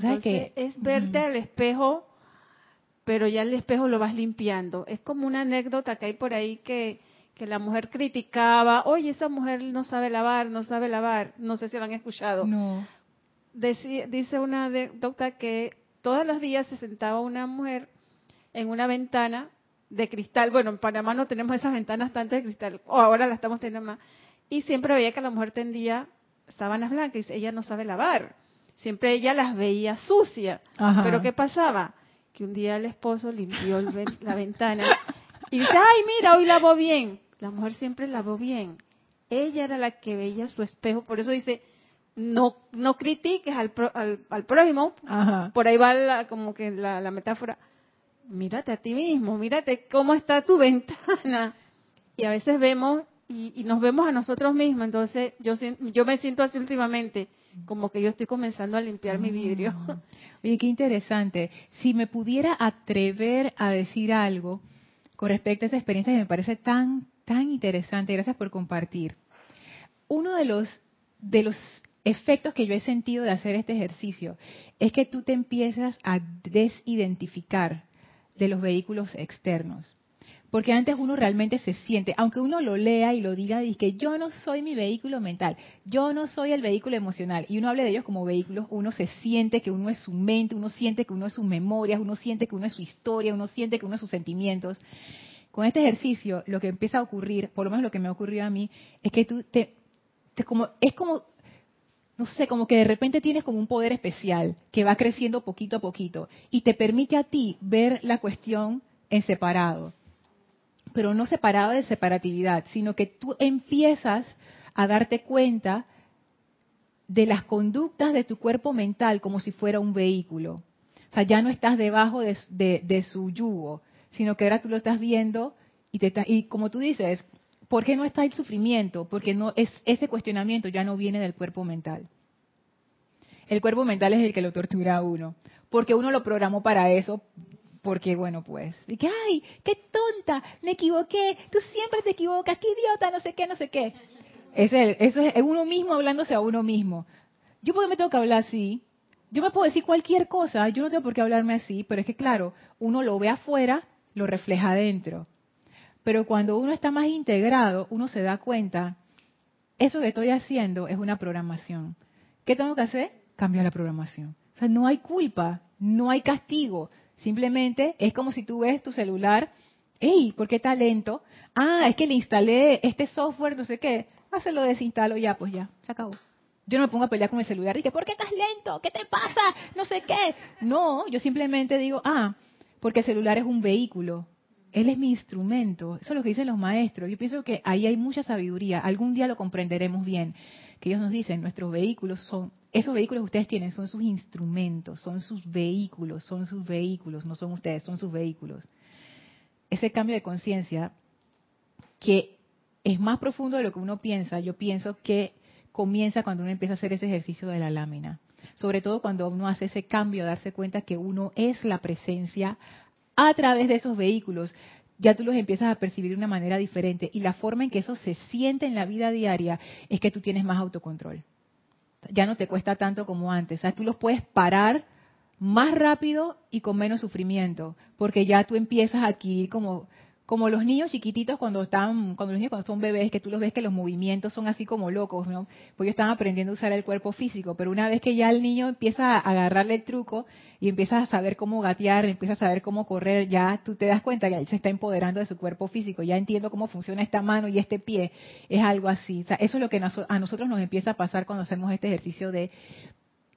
sabes que es verte al espejo, pero ya el espejo lo vas limpiando. Es como una anécdota que hay por ahí que, que la mujer criticaba, oye, esa mujer no sabe lavar, no sabe lavar. No sé si lo han escuchado. No dice una doctora que todos los días se sentaba una mujer en una ventana de cristal. Bueno, en Panamá no tenemos esas ventanas tantas de cristal, o ahora las estamos teniendo más. Y siempre veía que la mujer tendía sábanas blancas y ella no sabe lavar. Siempre ella las veía sucias. Pero ¿qué pasaba? Que un día el esposo limpió la ventana y dice, ay, mira, hoy lavó bien. La mujer siempre lavó bien. Ella era la que veía su espejo. Por eso dice, no no critiques al, al, prójimo, por ahí va como que la, metáfora, mírate a ti mismo, mírate cómo está tu ventana. Y a veces vemos y, nos vemos a nosotros mismos, entonces yo, yo me siento así últimamente, como que yo estoy comenzando a limpiar mi vidrio. Ah. Oye, qué interesante. Si me pudiera atrever a decir algo con respecto a esa experiencia que me parece tan, tan interesante, gracias por compartir. Uno de los de los efectos que yo he sentido de hacer este ejercicio es que tú te empiezas a desidentificar de los vehículos externos. Porque antes uno realmente se siente, aunque uno lo lea y lo diga, dice que yo no soy mi vehículo mental, yo no soy el vehículo emocional, y uno hable de ellos como vehículos, uno se siente que uno es su mente, uno siente que uno es sus memorias, uno siente que uno es su historia, uno siente que uno es sus sentimientos. Con este ejercicio, lo que empieza a ocurrir, por lo menos lo que me ha ocurrido a mí, es que tú te, te como, es como no sé, como que de repente tienes como un poder especial que va creciendo poquito a poquito y te permite a ti ver la cuestión en separado, pero no separado de separatividad, sino que tú empiezas a darte cuenta de las conductas de tu cuerpo mental como si fuera un vehículo. O sea, ya no estás debajo de, su yugo, sino que ahora tú lo estás viendo y, te, y como tú dices, ¿Por qué no está el sufrimiento? Porque no es ese cuestionamiento ya no viene del cuerpo mental. El cuerpo mental es el que lo tortura a uno, porque uno lo programó para eso, porque bueno, pues, y que ay, qué tonta, me equivoqué, tú siempre te equivocas, qué idiota, no sé qué, no sé qué. Es eso es uno mismo hablándose a uno mismo. Yo por qué me tengo que hablar así, yo me puedo decir cualquier cosa, yo no tengo por qué hablarme así, pero es que claro, uno lo ve afuera, lo refleja adentro. Pero cuando uno está más integrado, uno se da cuenta, eso que estoy haciendo es una programación. ¿Qué tengo que hacer? Cambiar la programación. O sea, no hay culpa, no hay castigo. Simplemente es como si tú ves tu celular ¡Ey! ¿Por qué está lento? Ah, es que le instalé este software, no sé qué. Ah, lo desinstalo ya, pues ya, se acabó. Yo no me pongo a pelear con el celular y que, ¿por qué estás lento? ¿Qué te pasa? No sé qué. No, yo simplemente digo, ah, porque el celular es un vehículo. Él es mi instrumento. Eso es lo que dicen los maestros. Yo pienso que ahí hay mucha sabiduría. Algún día lo comprenderemos bien. Que ellos nos dicen, nuestros vehículos son, esos vehículos que ustedes tienen son sus instrumentos, son sus vehículos, son sus vehículos, no son ustedes, son sus vehículos. Ese cambio de conciencia que es más profundo de lo que uno piensa, yo pienso que comienza cuando uno empieza a hacer ese ejercicio de la lámina. Sobre todo cuando uno hace ese cambio, darse cuenta que uno es la presencia a través de esos vehículos. Ya tú los empiezas a percibir de una manera diferente. Y la forma en que eso se siente en la vida diaria es que tú tienes más autocontrol. Ya no te cuesta tanto como antes. O sea, tú los puedes parar más rápido y con menos sufrimiento, porque ya tú empiezas aquí como como los niños chiquititos cuando están, cuando los niños cuando son bebés, que tú los ves que los movimientos son así como locos, ¿no? Pues ellos están aprendiendo a usar el cuerpo físico, pero una vez que ya el niño empieza a agarrarle el truco y empieza a saber cómo gatear, empieza a saber cómo correr, ya tú te das cuenta que él se está empoderando de su cuerpo físico, ya entiendo cómo funciona esta mano y este pie, es algo así. O sea, eso es lo que a nosotros nos empieza a pasar cuando hacemos este ejercicio de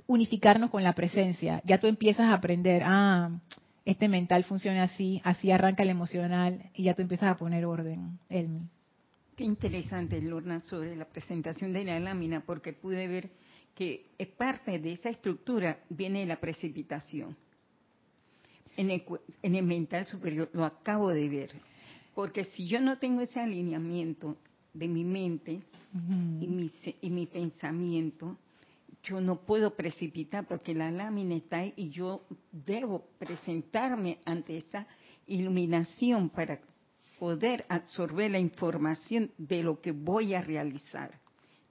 unificarnos con la presencia. Ya tú empiezas a aprender, ah, este mental funciona así, así arranca el emocional y ya tú empiezas a poner orden, Elmi. Qué interesante, Lorna, sobre la presentación de la lámina, porque pude ver que parte de esa estructura viene la precipitación. En el, mental superior lo acabo de ver, porque si yo no tengo ese alineamiento de mi mente y, mi, y mi pensamiento, yo no puedo precipitar porque la lámina está ahí y yo debo presentarme ante esa iluminación para poder absorber la información de lo que voy a realizar.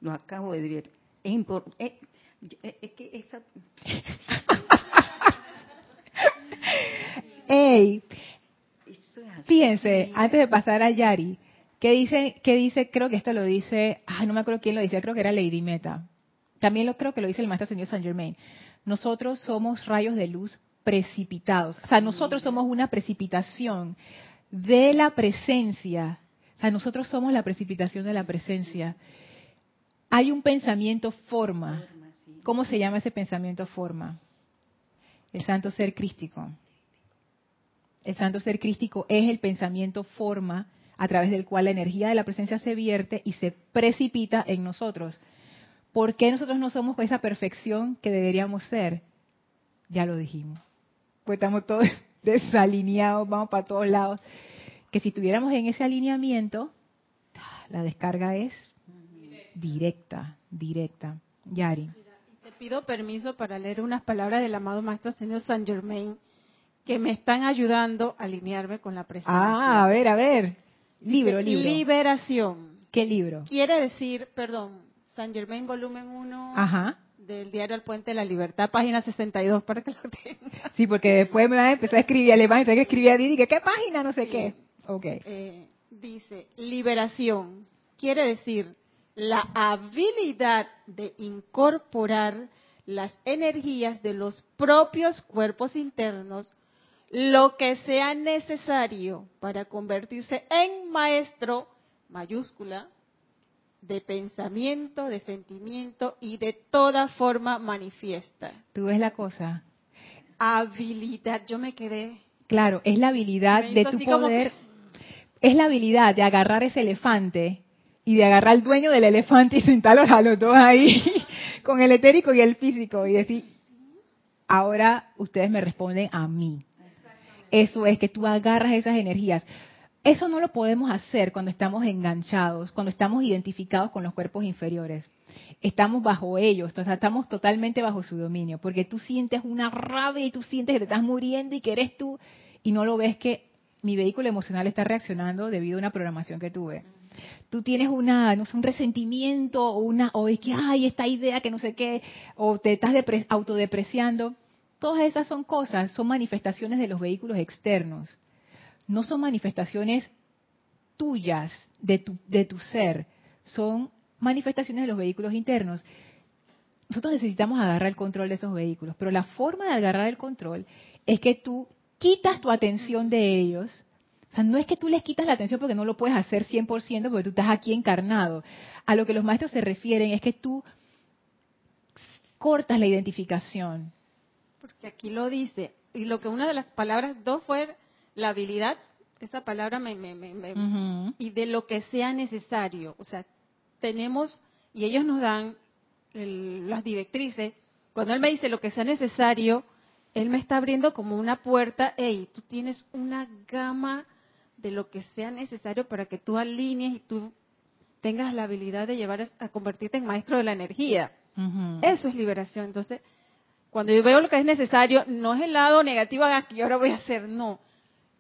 Lo acabo de ver. Es, eh, eh, es, que esa... Ey, fíjense, antes de pasar a Yari, ¿qué dice, qué dice? Creo que esto lo dice, ay, no me acuerdo quién lo dice, creo que era Lady Meta también lo creo que lo dice el maestro señor Saint Germain. Nosotros somos rayos de luz precipitados. O sea, nosotros somos una precipitación de la presencia. O sea, nosotros somos la precipitación de la presencia. Hay un pensamiento forma. ¿Cómo se llama ese pensamiento forma? El santo ser crístico. El santo ser crístico es el pensamiento forma a través del cual la energía de la presencia se vierte y se precipita en nosotros. ¿Por qué nosotros no somos esa perfección que deberíamos ser? Ya lo dijimos. Pues estamos todos desalineados, vamos para todos lados. Que si estuviéramos en ese alineamiento, la descarga es directa, directa. Yari. Te pido permiso para leer unas palabras del amado Maestro Señor Saint Germain que me están ayudando a alinearme con la presencia. Ah, a ver, a ver. Libro, libro. Liberación. ¿Qué libro? Quiere decir, perdón, San Germain, volumen 1 del diario El Puente de la Libertad, página 62, para que lo tenga. Sí, porque después me van a empezar a escribir que escribir a Didi, que qué página, no sé qué. Okay. Eh, dice, liberación, quiere decir la habilidad de incorporar las energías de los propios cuerpos internos, lo que sea necesario para convertirse en maestro, mayúscula, de pensamiento, de sentimiento y de toda forma manifiesta. Tú ves la cosa. Habilidad, yo me quedé. Claro, es la habilidad de tu poder, es la habilidad de agarrar ese elefante y de agarrar al dueño del elefante y sentarlos a los dos ahí, con el etérico y el físico, y decir, ahora ustedes me responden a mí. Eso es que tú agarras esas energías. Eso no lo podemos hacer cuando estamos enganchados, cuando estamos identificados con los cuerpos inferiores. Estamos bajo ellos, estamos totalmente bajo su dominio, porque tú sientes una rabia y tú sientes que te estás muriendo y que eres tú y no lo ves que mi vehículo emocional está reaccionando debido a una programación que tuve. Tú tienes una, no sé, un resentimiento o una, o es que, ay, esta idea que no sé qué, o te estás autodepreciando. Todas esas son cosas, son manifestaciones de los vehículos externos no son manifestaciones tuyas de tu, de tu ser, son manifestaciones de los vehículos internos. Nosotros necesitamos agarrar el control de esos vehículos, pero la forma de agarrar el control es que tú quitas tu atención de ellos. sea, no es que tú les quitas la atención porque no lo puedes hacer 100% porque tú estás aquí encarnado. A lo que los maestros se refieren es que tú cortas la identificación. Porque aquí lo dice, y lo que una de las palabras, dos fue la habilidad, esa palabra me, me, me, me- y de lo que sea necesario. O sea, tenemos, y ellos nos dan el- las directrices, cuando él me dice lo que sea necesario, él me está abriendo como una puerta, hey, tú tienes una gama de lo que sea necesario para que tú alinees y tú tengas la habilidad de llevar a- convertirte en maestro de la energía. Eso es liberación. Entonces, cuando yo veo lo que es necesario, no es el lado negativo ah, que yo ahora voy a hacer, no.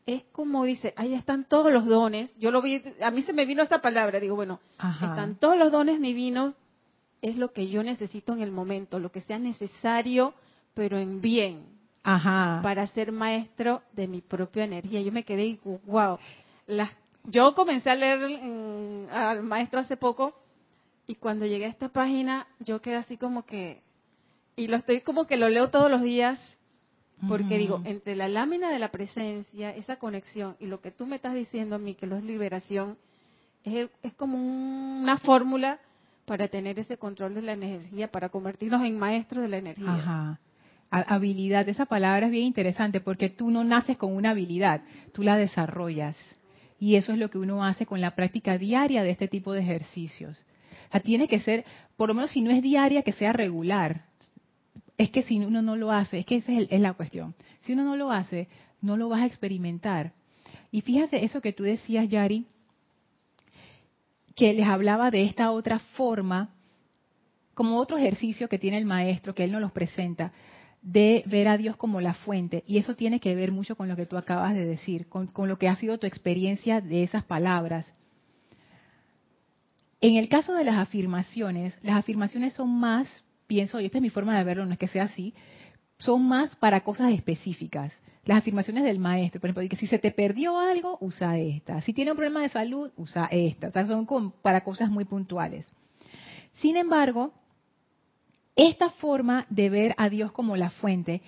Es como dice, ahí están todos los dones. Yo lo vi, a mí se me vino esta palabra, digo, bueno, Ajá. están todos los dones divinos, es lo que yo necesito en el momento, lo que sea necesario, pero en bien, Ajá. para ser maestro de mi propia energía. Yo me quedé y wow. Las, yo comencé a leer al maestro hace poco y cuando llegué a esta página yo quedé así como que, y lo estoy como que lo leo todos los días, porque digo, entre la lámina de la presencia, esa conexión y lo que tú me estás diciendo a mí, que lo es liberación, es, es como un- una fórmula para tener ese control de la energía, para convertirnos en maestros de la energía. Ajá. Ha- Habilidad, esa palabra es bien interesante porque tú no naces con una habilidad, tú la desarrollas. Y eso es lo que uno hace con la práctica diaria de este tipo de ejercicios. O sea, tiene que ser, por lo menos si no es diaria, que sea regular. Es que si uno no lo hace, es que esa es, la cuestión. Si uno no lo hace, no lo vas a experimentar. Y fíjate eso que tú decías, Yari, que les hablaba de esta otra forma, como otro ejercicio que tiene el maestro, que él nos los presenta, de ver a Dios como la fuente. Y eso tiene que ver mucho con lo que tú acabas de decir, con, con lo que ha sido tu experiencia de esas palabras. En el caso de las afirmaciones, las afirmaciones son más, pienso, y esta es mi forma de verlo, no es que sea así, son más para cosas específicas. Las afirmaciones del maestro, por ejemplo, que si se te perdió algo, usa esta. Si tiene un problema de salud, usa esta. Son para cosas muy puntuales. Sin embargo, esta forma de ver a Dios como la fuente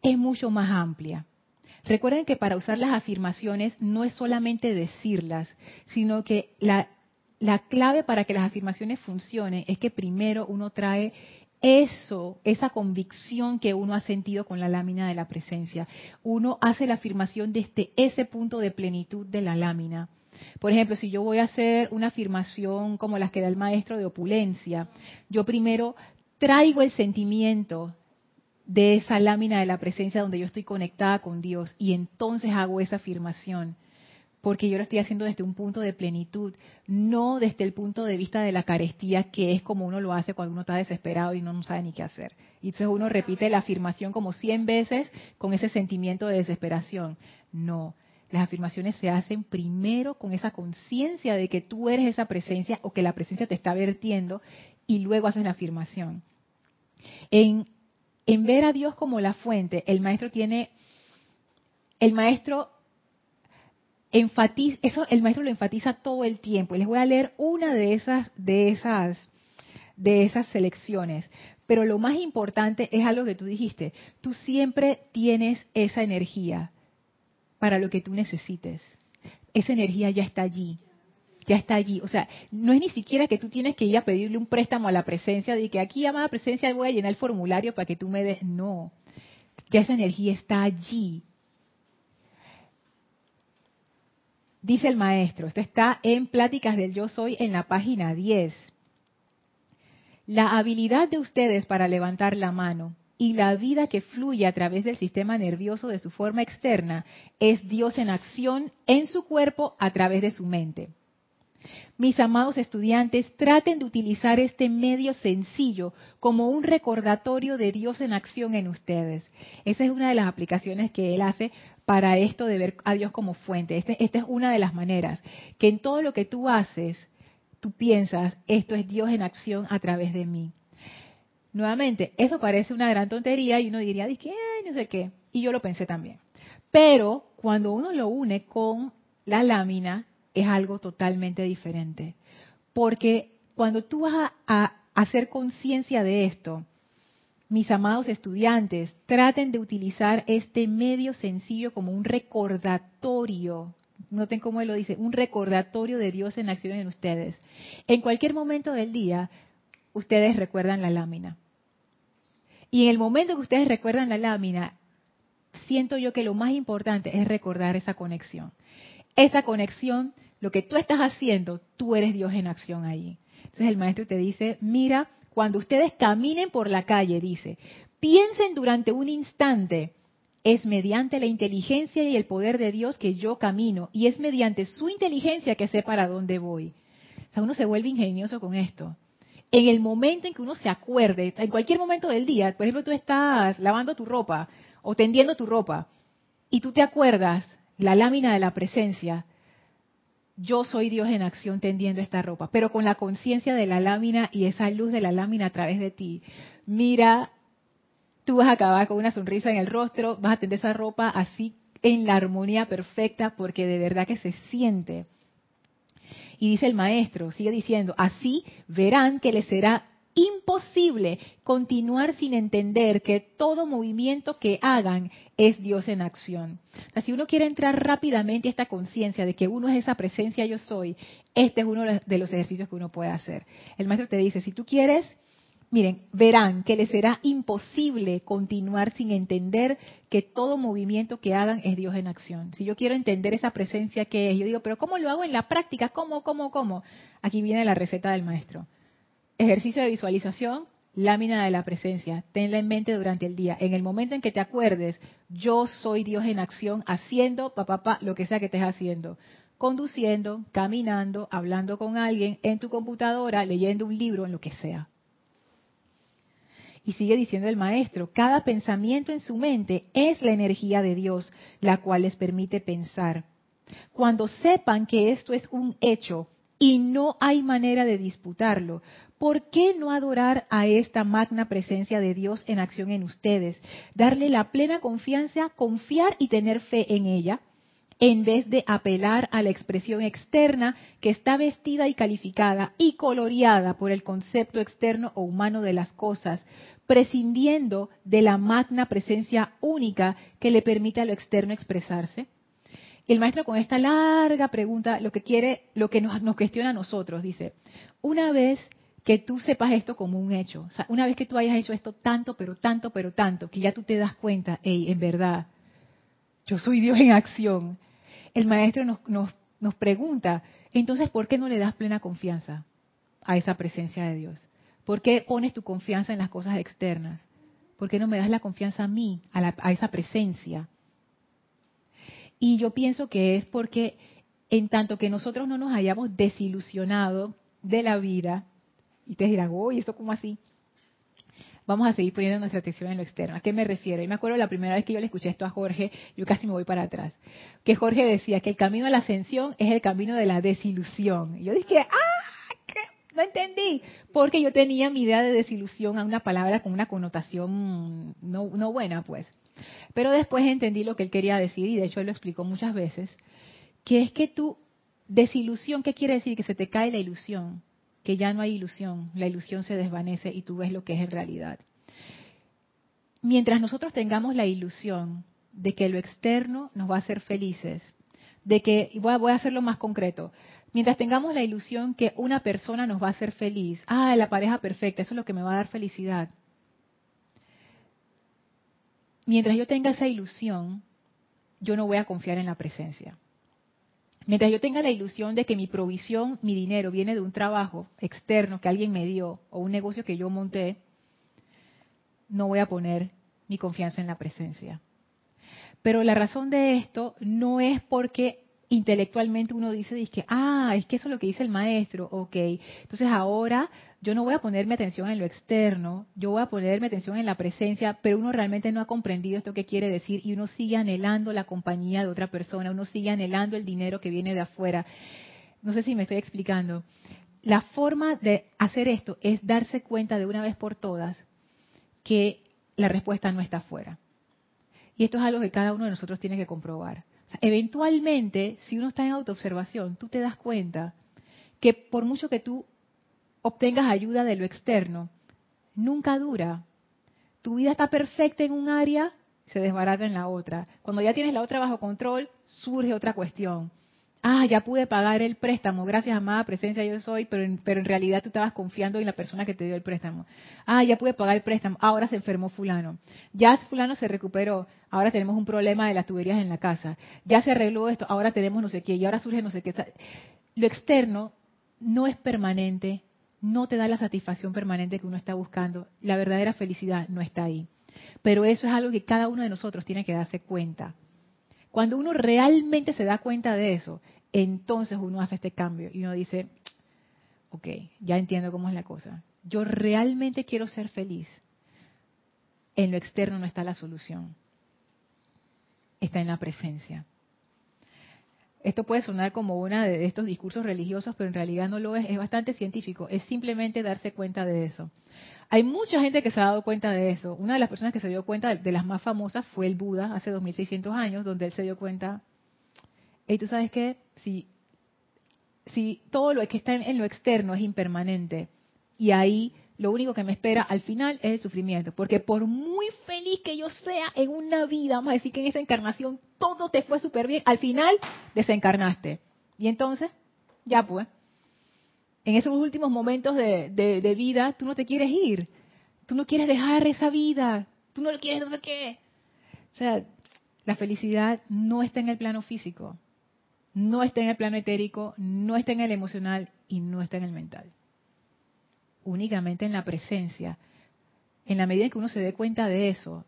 es mucho más amplia. Recuerden que para usar las afirmaciones no es solamente decirlas, sino que la, la clave para que las afirmaciones funcionen es que primero uno trae eso, esa convicción que uno ha sentido con la lámina de la presencia. Uno hace la afirmación desde ese punto de plenitud de la lámina. Por ejemplo, si yo voy a hacer una afirmación como las que da el maestro de opulencia, yo primero traigo el sentimiento de esa lámina de la presencia donde yo estoy conectada con Dios y entonces hago esa afirmación. Porque yo lo estoy haciendo desde un punto de plenitud, no desde el punto de vista de la carestía, que es como uno lo hace cuando uno está desesperado y no, sabe ni qué hacer. Y entonces uno repite la afirmación como 100 veces con ese sentimiento de desesperación. No, las afirmaciones se hacen primero con esa conciencia de que tú eres esa presencia o que la presencia te está vertiendo y luego haces la afirmación. En, en ver a Dios como la fuente, el maestro tiene, el maestro eso el maestro lo enfatiza todo el tiempo. Y les voy a leer una de esas, de esas, de esas selecciones. Pero lo más importante es algo que tú dijiste. Tú siempre tienes esa energía para lo que tú necesites. Esa energía ya está allí. Ya está allí. O sea, no es ni siquiera que tú tienes que ir a pedirle un préstamo a la presencia de que aquí, amada presencia, voy a llenar el formulario para que tú me des. No. Ya esa energía está allí. Dice el maestro, esto está en Pláticas del Yo Soy en la página 10. La habilidad de ustedes para levantar la mano y la vida que fluye a través del sistema nervioso de su forma externa es Dios en acción en su cuerpo a través de su mente. Mis amados estudiantes, traten de utilizar este medio sencillo como un recordatorio de Dios en acción en ustedes. Esa es una de las aplicaciones que él hace para esto de ver a Dios como fuente. Este, esta es una de las maneras, que en todo lo que tú haces, tú piensas, esto es Dios en acción a través de mí. Nuevamente, eso parece una gran tontería y uno diría, "Ay, no sé qué. Y yo lo pensé también. Pero cuando uno lo une con la lámina, es algo totalmente diferente. Porque cuando tú vas a, hacer conciencia de esto, mis amados estudiantes, traten de utilizar este medio sencillo como un recordatorio. Noten cómo él lo dice, un recordatorio de Dios en acción en ustedes. En cualquier momento del día, ustedes recuerdan la lámina. Y en el momento que ustedes recuerdan la lámina, siento yo que lo más importante es recordar esa conexión. Esa conexión, lo que tú estás haciendo, tú eres Dios en acción ahí. Entonces el maestro te dice, mira, cuando ustedes caminen por la calle, dice, piensen durante un instante, es mediante la inteligencia y el poder de Dios que yo camino, y es mediante su inteligencia que sé para dónde voy. O sea, uno se vuelve ingenioso con esto. En el momento en que uno se acuerde, en cualquier momento del día, por ejemplo, tú estás lavando tu ropa o tendiendo tu ropa, y tú te acuerdas la lámina de la presencia, yo soy Dios en acción tendiendo esta ropa, pero con la conciencia de la lámina y esa luz de la lámina a través de ti. Mira, tú vas a acabar con una sonrisa en el rostro, vas a tender esa ropa así en la armonía perfecta porque de verdad que se siente. Y dice el maestro, sigue diciendo, así verán que les será imposible continuar sin entender que todo movimiento que hagan es Dios en acción. si uno quiere entrar rápidamente a esta conciencia de que uno es esa presencia yo soy, este es uno de los ejercicios que uno puede hacer. El maestro te dice, si tú quieres, miren, verán que les será imposible continuar sin entender que todo movimiento que hagan es Dios en acción. Si yo quiero entender esa presencia que es, yo digo, pero ¿cómo lo hago en la práctica? ¿Cómo, cómo, cómo? Aquí viene la receta del maestro Ejercicio de visualización, lámina de la presencia. Tenla en mente durante el día. En el momento en que te acuerdes, yo soy Dios en acción, haciendo, papá, pa, lo que sea que estés haciendo. Conduciendo, caminando, hablando con alguien, en tu computadora, leyendo un libro, en lo que sea. Y sigue diciendo el maestro, cada pensamiento en su mente es la energía de Dios, la cual les permite pensar. Cuando sepan que esto es un hecho y no hay manera de disputarlo, ¿por qué no adorar a esta magna presencia de Dios en acción en ustedes? Darle la plena confianza, confiar y tener fe en ella, en vez de apelar a la expresión externa que está vestida y calificada y coloreada por el concepto externo o humano de las cosas, prescindiendo de la magna presencia única que le permite a lo externo expresarse. El maestro con esta larga pregunta lo que quiere, lo que nos, cuestiona a nosotros, dice, una vez que tú sepas esto como un hecho. Una vez que tú hayas hecho esto tanto, pero tanto, pero tanto, que ya tú te das cuenta, hey, en verdad, yo soy Dios en acción. El maestro nos, nos, pregunta, entonces, ¿por qué no le das plena confianza a esa presencia de Dios? ¿Por qué pones tu confianza en las cosas externas? ¿Por qué no me das la confianza a mí, a esa presencia? Y yo pienso que es porque en tanto que nosotros no nos hayamos desilusionado de la vida, y te dirán, uy, ¿esto cómo así? Vamos a seguir poniendo nuestra atención en lo externo. ¿A qué me refiero? Y me acuerdo la primera vez que yo le escuché esto a Jorge, yo casi me voy para atrás. Que Jorge decía que el camino a la ascensión es el camino de la desilusión. Y yo dije, ¡ah! No entendí. Porque yo tenía mi idea de desilusión a una palabra con una connotación no, no buena, pues. Pero después entendí lo que él quería decir, y de hecho él lo explicó muchas veces, que es que tú, desilusión, ¿qué quiere decir? Que se te cae la ilusión que ya no hay ilusión, la ilusión se desvanece y tú ves lo que es en realidad. Mientras nosotros tengamos la ilusión de que lo externo nos va a hacer felices, de que, voy a, voy a hacerlo más concreto, mientras tengamos la ilusión que una persona nos va a hacer feliz, ah, la pareja perfecta, eso es lo que me va a dar felicidad. Mientras yo tenga esa ilusión, yo no voy a confiar en la presencia. Mientras yo tenga la ilusión de que mi provisión, mi dinero viene de un trabajo externo que alguien me dio o un negocio que yo monté, no voy a poner mi confianza en la presencia. Pero la razón de esto no es porque intelectualmente uno dice, dice, ah, es que eso es lo que dice el maestro, ok. Entonces ahora yo no voy a ponerme atención en lo externo, yo voy a ponerme atención en la presencia, pero uno realmente no ha comprendido esto que quiere decir y uno sigue anhelando la compañía de otra persona, uno sigue anhelando el dinero que viene de afuera. No sé si me estoy explicando. La forma de hacer esto es darse cuenta de una vez por todas que la respuesta no está afuera. Y esto es algo que cada uno de nosotros tiene que comprobar eventualmente, si uno está en autoobservación, tú te das cuenta que por mucho que tú obtengas ayuda de lo externo, nunca dura. Tu vida está perfecta en un área, se desbarata en la otra. Cuando ya tienes la otra bajo control, surge otra cuestión. Ah, ya pude pagar el préstamo, gracias amada presencia yo soy, pero en, pero en realidad tú estabas confiando en la persona que te dio el préstamo. Ah, ya pude pagar el préstamo, ahora se enfermó fulano. Ya fulano se recuperó, ahora tenemos un problema de las tuberías en la casa. Ya se arregló esto, ahora tenemos no sé qué, y ahora surge no sé qué. Lo externo no es permanente, no te da la satisfacción permanente que uno está buscando. La verdadera felicidad no está ahí. Pero eso es algo que cada uno de nosotros tiene que darse cuenta. Cuando uno realmente se da cuenta de eso, entonces uno hace este cambio y uno dice, ok, ya entiendo cómo es la cosa. Yo realmente quiero ser feliz. En lo externo no está la solución. Está en la presencia. Esto puede sonar como uno de estos discursos religiosos, pero en realidad no lo es. Es bastante científico. Es simplemente darse cuenta de eso. Hay mucha gente que se ha dado cuenta de eso. Una de las personas que se dio cuenta de las más famosas fue el Buda hace 2600 años, donde él se dio cuenta, y tú sabes qué, si, si todo lo que está en lo externo es impermanente, y ahí lo único que me espera al final es el sufrimiento. Porque por muy feliz que yo sea en una vida, vamos a decir que en esa encarnación todo te fue súper bien, al final desencarnaste. Y entonces, ya pues, en esos últimos momentos de, vida, tú no te quieres ir. Tú no quieres dejar esa vida. Tú no lo quieres, no sé qué. O sea, la felicidad no está en el plano físico, no está en el plano etérico, no está en el emocional y no está en el mental únicamente en la presencia. En la medida en que uno se dé cuenta de eso,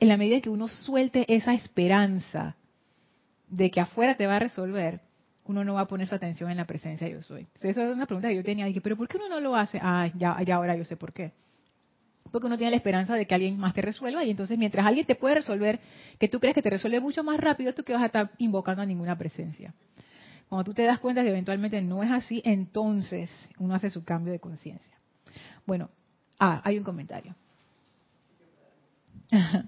en la medida en que uno suelte esa esperanza de que afuera te va a resolver, uno no va a poner su atención en la presencia yo soy. Esa es una pregunta que yo tenía. Dije, pero ¿por qué uno no lo hace? Ah, ya, ya ahora yo sé por qué. Porque uno tiene la esperanza de que alguien más te resuelva y entonces mientras alguien te puede resolver, que tú crees que te resuelve mucho más rápido, tú que vas a estar invocando a ninguna presencia. Cuando tú te das cuenta que eventualmente no es así, entonces uno hace su cambio de conciencia. Bueno, ah, hay un comentario.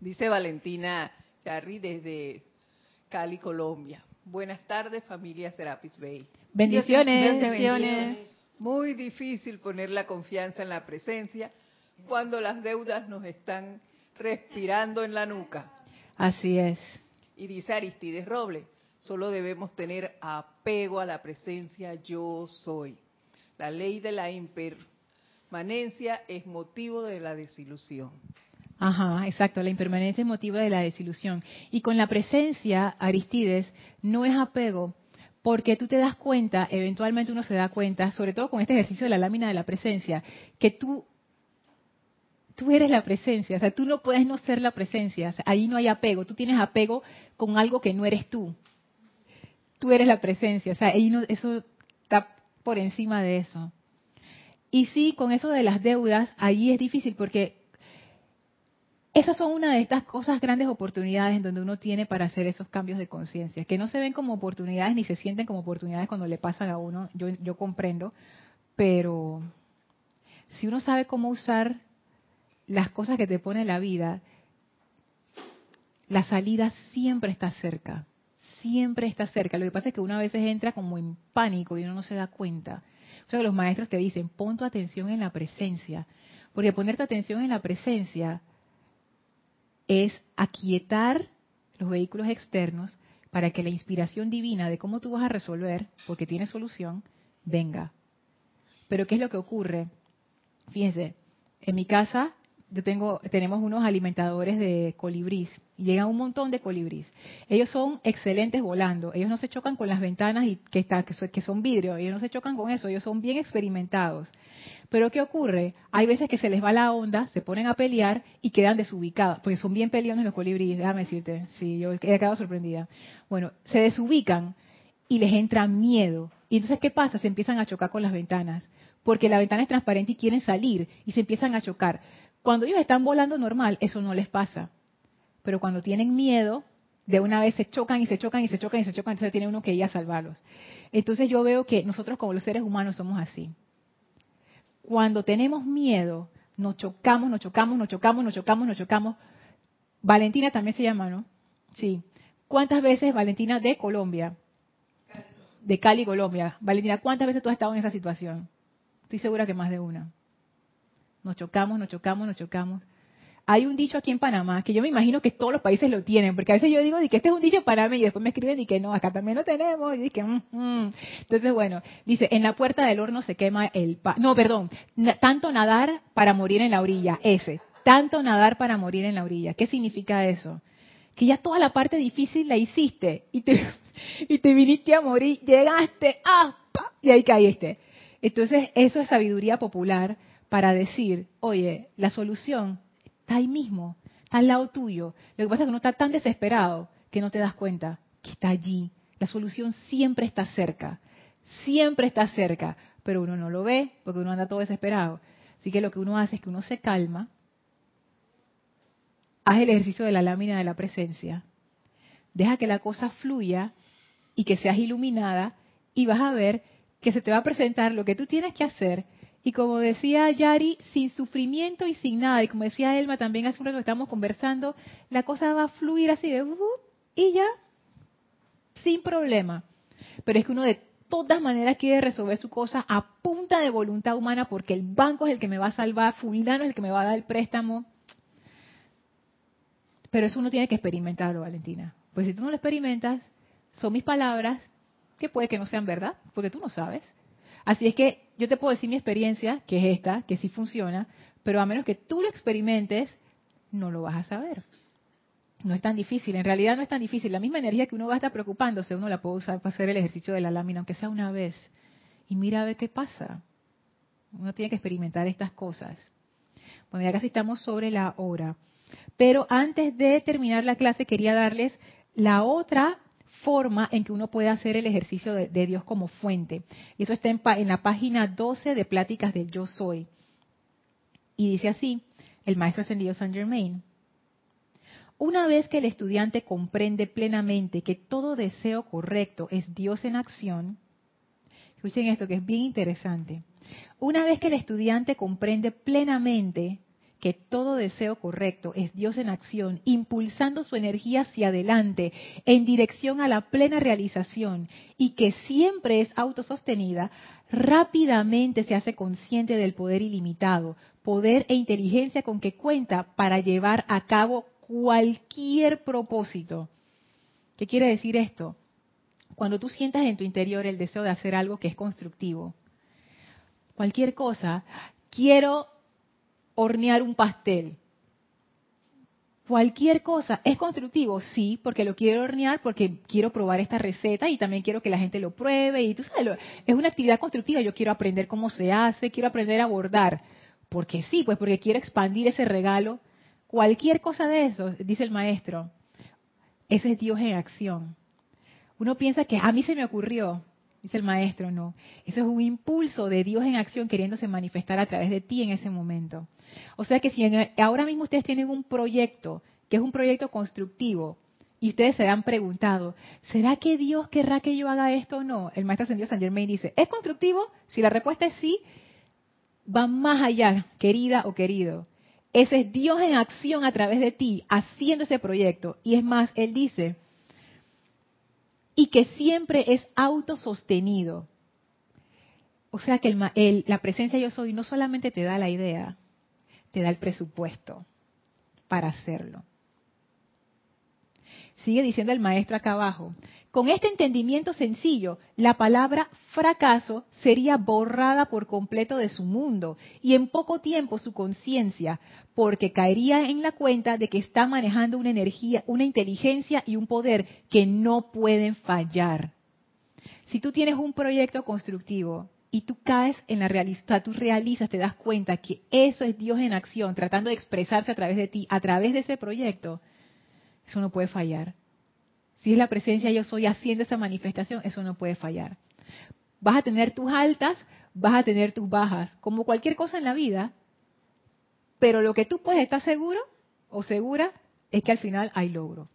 Dice Valentina Charri desde Cali, Colombia. Buenas tardes, familia Serapis Bay. Bendiciones. Bendiciones. Muy difícil poner la confianza en la presencia cuando las deudas nos están respirando en la nuca. Así es. Y dice Aristides Robles, Solo debemos tener apego a la presencia yo soy. La ley de la impermanencia es motivo de la desilusión. Ajá, exacto, la impermanencia es motivo de la desilusión. Y con la presencia, Aristides, no es apego, porque tú te das cuenta, eventualmente uno se da cuenta, sobre todo con este ejercicio de la lámina de la presencia, que tú tú eres la presencia, o sea, tú no puedes no ser la presencia, ahí no hay apego, tú tienes apego con algo que no eres tú tú eres la presencia, o sea, eso está por encima de eso. Y sí, con eso de las deudas, allí es difícil porque esas son una de estas cosas, grandes oportunidades en donde uno tiene para hacer esos cambios de conciencia, que no se ven como oportunidades ni se sienten como oportunidades cuando le pasan a uno, yo, yo comprendo, pero si uno sabe cómo usar las cosas que te pone la vida, la salida siempre está cerca siempre está cerca. Lo que pasa es que uno a veces entra como en pánico y uno no se da cuenta. O sea, los maestros te dicen, pon tu atención en la presencia. Porque poner tu atención en la presencia es aquietar los vehículos externos para que la inspiración divina de cómo tú vas a resolver, porque tiene solución, venga. Pero ¿qué es lo que ocurre? Fíjense, en mi casa yo tengo, tenemos unos alimentadores de colibrís y llegan un montón de colibrís. Ellos son excelentes volando, ellos no se chocan con las ventanas y que, está, que, son vidrio, ellos no se chocan con eso, ellos son bien experimentados. Pero ¿qué ocurre? Hay veces que se les va la onda, se ponen a pelear y quedan desubicados, porque son bien peleones los colibríes, déjame decirte, sí, yo he quedado sorprendida. Bueno, se desubican y les entra miedo. Y entonces, ¿qué pasa? Se empiezan a chocar con las ventanas, porque la ventana es transparente y quieren salir y se empiezan a chocar cuando ellos están volando normal, eso no les pasa. Pero cuando tienen miedo, de una vez se chocan y se chocan y se chocan y se chocan, entonces tiene uno que ir a salvarlos. Entonces yo veo que nosotros como los seres humanos somos así. Cuando tenemos miedo, nos chocamos, nos chocamos, nos chocamos, nos chocamos, nos chocamos. Valentina también se llama, ¿no? Sí. ¿Cuántas veces Valentina de Colombia? De Cali, Colombia. Valentina, ¿cuántas veces tú has estado en esa situación? Estoy segura que más de una nos chocamos, nos chocamos, nos chocamos. Hay un dicho aquí en Panamá que yo me imagino que todos los países lo tienen, porque a veces yo digo que este es un dicho para mí y después me escriben y que no, acá también lo tenemos. Y que, mm, mm". Entonces, bueno, dice, en la puerta del horno se quema el pan. No, perdón, tanto nadar para morir en la orilla, ese. Tanto nadar para morir en la orilla. ¿Qué significa eso? Que ya toda la parte difícil la hiciste y te, y te viniste a morir, llegaste, ¡ah! y ahí caíste. Entonces, eso es sabiduría popular para decir, oye, la solución está ahí mismo, está al lado tuyo. Lo que pasa es que uno está tan desesperado que no te das cuenta que está allí. La solución siempre está cerca, siempre está cerca, pero uno no lo ve porque uno anda todo desesperado. Así que lo que uno hace es que uno se calma, haz el ejercicio de la lámina de la presencia, deja que la cosa fluya y que seas iluminada y vas a ver que se te va a presentar lo que tú tienes que hacer y como decía Yari, sin sufrimiento y sin nada. Y como decía Elma también hace un rato que estábamos conversando, la cosa va a fluir así de uh, y ya, sin problema. Pero es que uno de todas maneras quiere resolver su cosa a punta de voluntad humana porque el banco es el que me va a salvar, fulano es el que me va a dar el préstamo. Pero eso uno tiene que experimentarlo, Valentina. Pues si tú no lo experimentas, son mis palabras que puede que no sean verdad, porque tú no sabes. Así es que yo te puedo decir mi experiencia, que es esta, que sí funciona, pero a menos que tú lo experimentes, no lo vas a saber. No es tan difícil, en realidad no es tan difícil. La misma energía que uno gasta preocupándose, uno la puede usar para hacer el ejercicio de la lámina, aunque sea una vez. Y mira a ver qué pasa. Uno tiene que experimentar estas cosas. Bueno, ya casi estamos sobre la hora. Pero antes de terminar la clase, quería darles la otra forma en que uno puede hacer el ejercicio de, Dios como fuente. Y eso está en, en la página 12 de Pláticas del Yo Soy. Y dice así, el maestro ascendido Saint Germain. Una vez que el estudiante comprende plenamente que todo deseo correcto es Dios en acción, escuchen esto que es bien interesante. Una vez que el estudiante comprende plenamente que todo deseo correcto es Dios en acción, impulsando su energía hacia adelante en dirección a la plena realización y que siempre es autosostenida, rápidamente se hace consciente del poder ilimitado, poder e inteligencia con que cuenta para llevar a cabo cualquier propósito. ¿Qué quiere decir esto? Cuando tú sientas en tu interior el deseo de hacer algo que es constructivo, cualquier cosa, quiero hornear un pastel. Cualquier cosa es constructivo, sí, porque lo quiero hornear, porque quiero probar esta receta y también quiero que la gente lo pruebe. Y tú sabes, es una actividad constructiva. Yo quiero aprender cómo se hace, quiero aprender a bordar. Porque sí, pues porque quiero expandir ese regalo. Cualquier cosa de eso, dice el maestro, ese es Dios en acción. Uno piensa que a mí se me ocurrió, dice el maestro, no. Eso es un impulso de Dios en acción queriéndose manifestar a través de ti en ese momento. O sea que si ahora mismo ustedes tienen un proyecto, que es un proyecto constructivo, y ustedes se han preguntado, ¿será que Dios querrá que yo haga esto o no? El maestro ascendido San Germain dice, ¿es constructivo? Si la respuesta es sí, va más allá, querida o querido. Ese es Dios en acción a través de ti, haciendo ese proyecto. Y es más, él dice, y que siempre es autosostenido. O sea que la presencia yo soy no solamente te da la idea, te da el presupuesto para hacerlo. Sigue diciendo el maestro acá abajo. Con este entendimiento sencillo, la palabra fracaso sería borrada por completo de su mundo y en poco tiempo su conciencia, porque caería en la cuenta de que está manejando una energía, una inteligencia y un poder que no pueden fallar. Si tú tienes un proyecto constructivo y tú caes en la realidad, tú realizas, te das cuenta que eso es Dios en acción, tratando de expresarse a través de ti, a través de ese proyecto, eso no puede fallar. Si es la presencia yo soy haciendo esa manifestación, eso no puede fallar. Vas a tener tus altas, vas a tener tus bajas, como cualquier cosa en la vida, pero lo que tú puedes estar seguro o segura es que al final hay logro.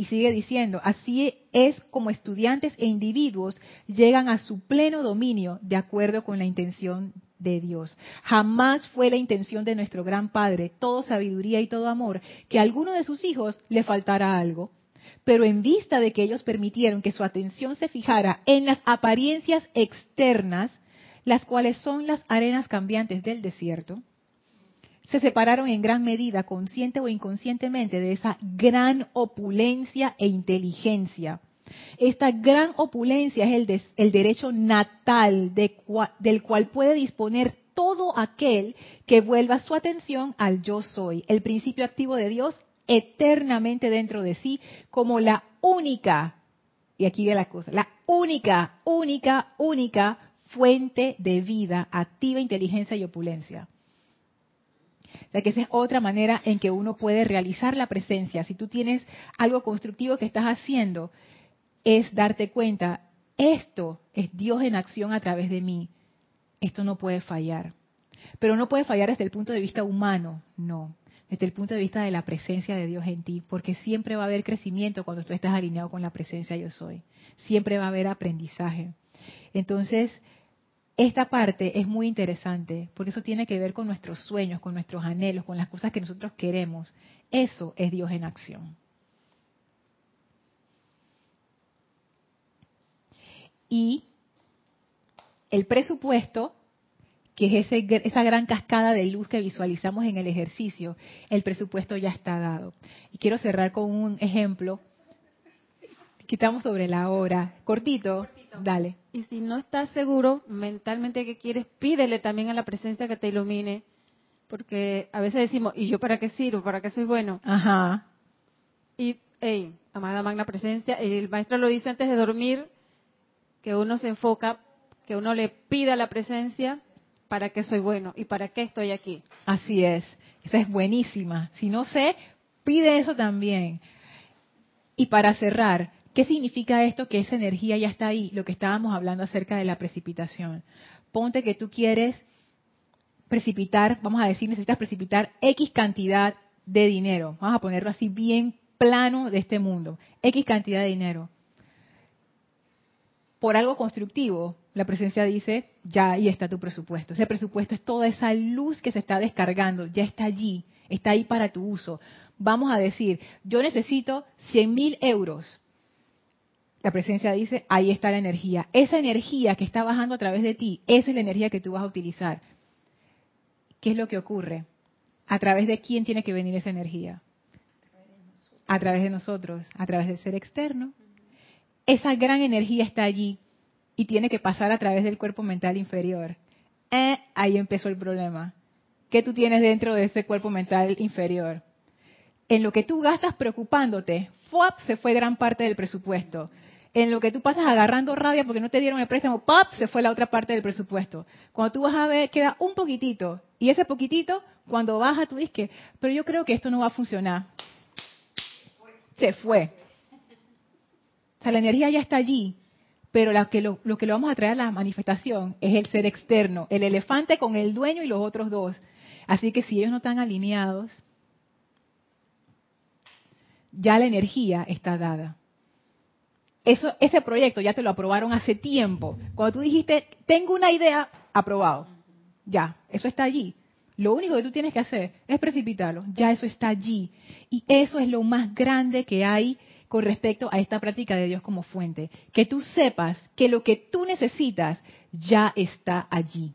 Y sigue diciendo, así es como estudiantes e individuos llegan a su pleno dominio de acuerdo con la intención de Dios. Jamás fue la intención de nuestro gran Padre, todo sabiduría y todo amor, que a alguno de sus hijos le faltara algo. Pero en vista de que ellos permitieron que su atención se fijara en las apariencias externas, las cuales son las arenas cambiantes del desierto, se separaron en gran medida, consciente o inconscientemente, de esa gran opulencia e inteligencia. Esta gran opulencia es el, el derecho natal del cual puede disponer todo aquel que vuelva su atención al yo soy, el principio activo de Dios eternamente dentro de sí, como la única, y aquí viene la cosa, la única, única, única fuente de vida, activa, inteligencia y opulencia. O sea que esa es otra manera en que uno puede realizar la presencia. Si tú tienes algo constructivo que estás haciendo, es darte cuenta, esto es Dios en acción a través de mí. Esto no puede fallar. Pero no puede fallar desde el punto de vista humano, no. Desde el punto de vista de la presencia de Dios en ti, porque siempre va a haber crecimiento cuando tú estás alineado con la presencia yo soy. Siempre va a haber aprendizaje. Entonces, esta parte es muy interesante, porque eso tiene que ver con nuestros sueños, con nuestros anhelos, con las cosas que nosotros queremos. Eso es Dios en acción. Y el presupuesto, que es esa gran cascada de luz que visualizamos en el ejercicio, el presupuesto ya está dado. Y quiero cerrar con un ejemplo. Quitamos sobre la hora. Cortito, dale. Y si no estás seguro mentalmente que quieres, pídele también a la presencia que te ilumine. Porque a veces decimos, ¿y yo para qué sirvo? ¿Para qué soy bueno? Ajá. Y, hey, amada magna presencia, el maestro lo dice antes de dormir, que uno se enfoca, que uno le pida la presencia para qué soy bueno y para qué estoy aquí. Así es, esa es buenísima. Si no sé, pide eso también. Y para cerrar, ¿qué significa esto? Que esa energía ya está ahí, lo que estábamos hablando acerca de la precipitación. Ponte que tú quieres precipitar, vamos a decir, necesitas precipitar X cantidad de dinero. Vamos a ponerlo así bien plano de este mundo. X cantidad de dinero por algo constructivo, la presencia dice, ya ahí está tu presupuesto. Ese presupuesto es toda esa luz que se está descargando, ya está allí, está ahí para tu uso. Vamos a decir, yo necesito 100 mil euros. La presencia dice, ahí está la energía. Esa energía que está bajando a través de ti, esa es la energía que tú vas a utilizar. ¿Qué es lo que ocurre? ¿A través de quién tiene que venir esa energía? A través de nosotros, a través del ser externo esa gran energía está allí y tiene que pasar a través del cuerpo mental inferior. Eh, ahí empezó el problema. ¿Qué tú tienes dentro de ese cuerpo mental inferior? En lo que tú gastas preocupándote, ¡fuap! se fue gran parte del presupuesto. En lo que tú pasas agarrando rabia porque no te dieron el préstamo, ¡pap! se fue la otra parte del presupuesto. Cuando tú vas a ver, queda un poquitito. Y ese poquitito, cuando baja, tú dices pero yo creo que esto no va a funcionar. Se fue. O sea, la energía ya está allí, pero lo, que lo, que lo vamos a traer a la manifestación es el ser externo, el elefante con el dueño y los otros dos. Así que si ellos no están alineados, ya la energía está dada. Eso, ese proyecto ya te lo aprobaron hace tiempo. Cuando tú dijiste, tengo una idea, aprobado. Ya, eso está allí. Lo único que tú tienes que hacer es precipitarlo. Ya eso está allí. Y eso es lo más grande que hay con respecto a esta práctica de Dios como fuente. Que tú sepas que lo que tú necesitas ya está allí.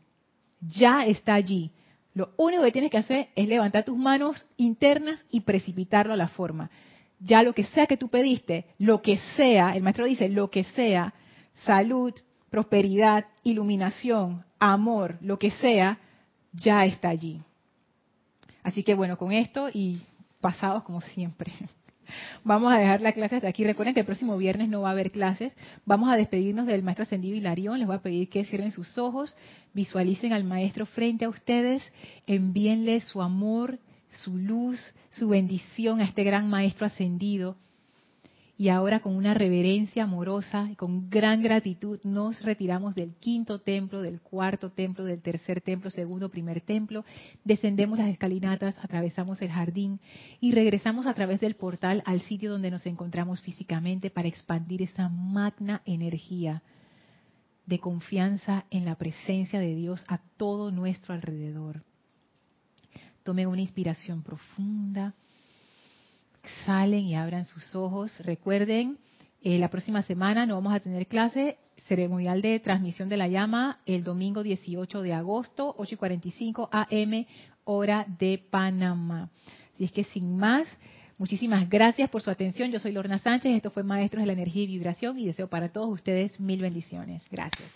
Ya está allí. Lo único que tienes que hacer es levantar tus manos internas y precipitarlo a la forma. Ya lo que sea que tú pediste, lo que sea, el maestro dice, lo que sea, salud, prosperidad, iluminación, amor, lo que sea, ya está allí. Así que bueno, con esto y pasados como siempre. Vamos a dejar la clase hasta aquí. Recuerden que el próximo viernes no va a haber clases. Vamos a despedirnos del maestro ascendido Hilarión. Les voy a pedir que cierren sus ojos, visualicen al maestro frente a ustedes, envíenle su amor, su luz, su bendición a este gran maestro ascendido y ahora con una reverencia amorosa y con gran gratitud nos retiramos del quinto templo, del cuarto templo, del tercer templo, segundo, primer templo, descendemos las escalinatas, atravesamos el jardín y regresamos a través del portal al sitio donde nos encontramos físicamente para expandir esa magna energía de confianza en la presencia de Dios a todo nuestro alrededor. Tome una inspiración profunda salen y abran sus ojos. Recuerden, eh, la próxima semana no vamos a tener clase. ceremonial de transmisión de la llama el domingo 18 de agosto, 8 y 45 AM, hora de Panamá. Así es que sin más, muchísimas gracias por su atención. Yo soy Lorna Sánchez, esto fue Maestros de la Energía y Vibración y deseo para todos ustedes mil bendiciones. Gracias.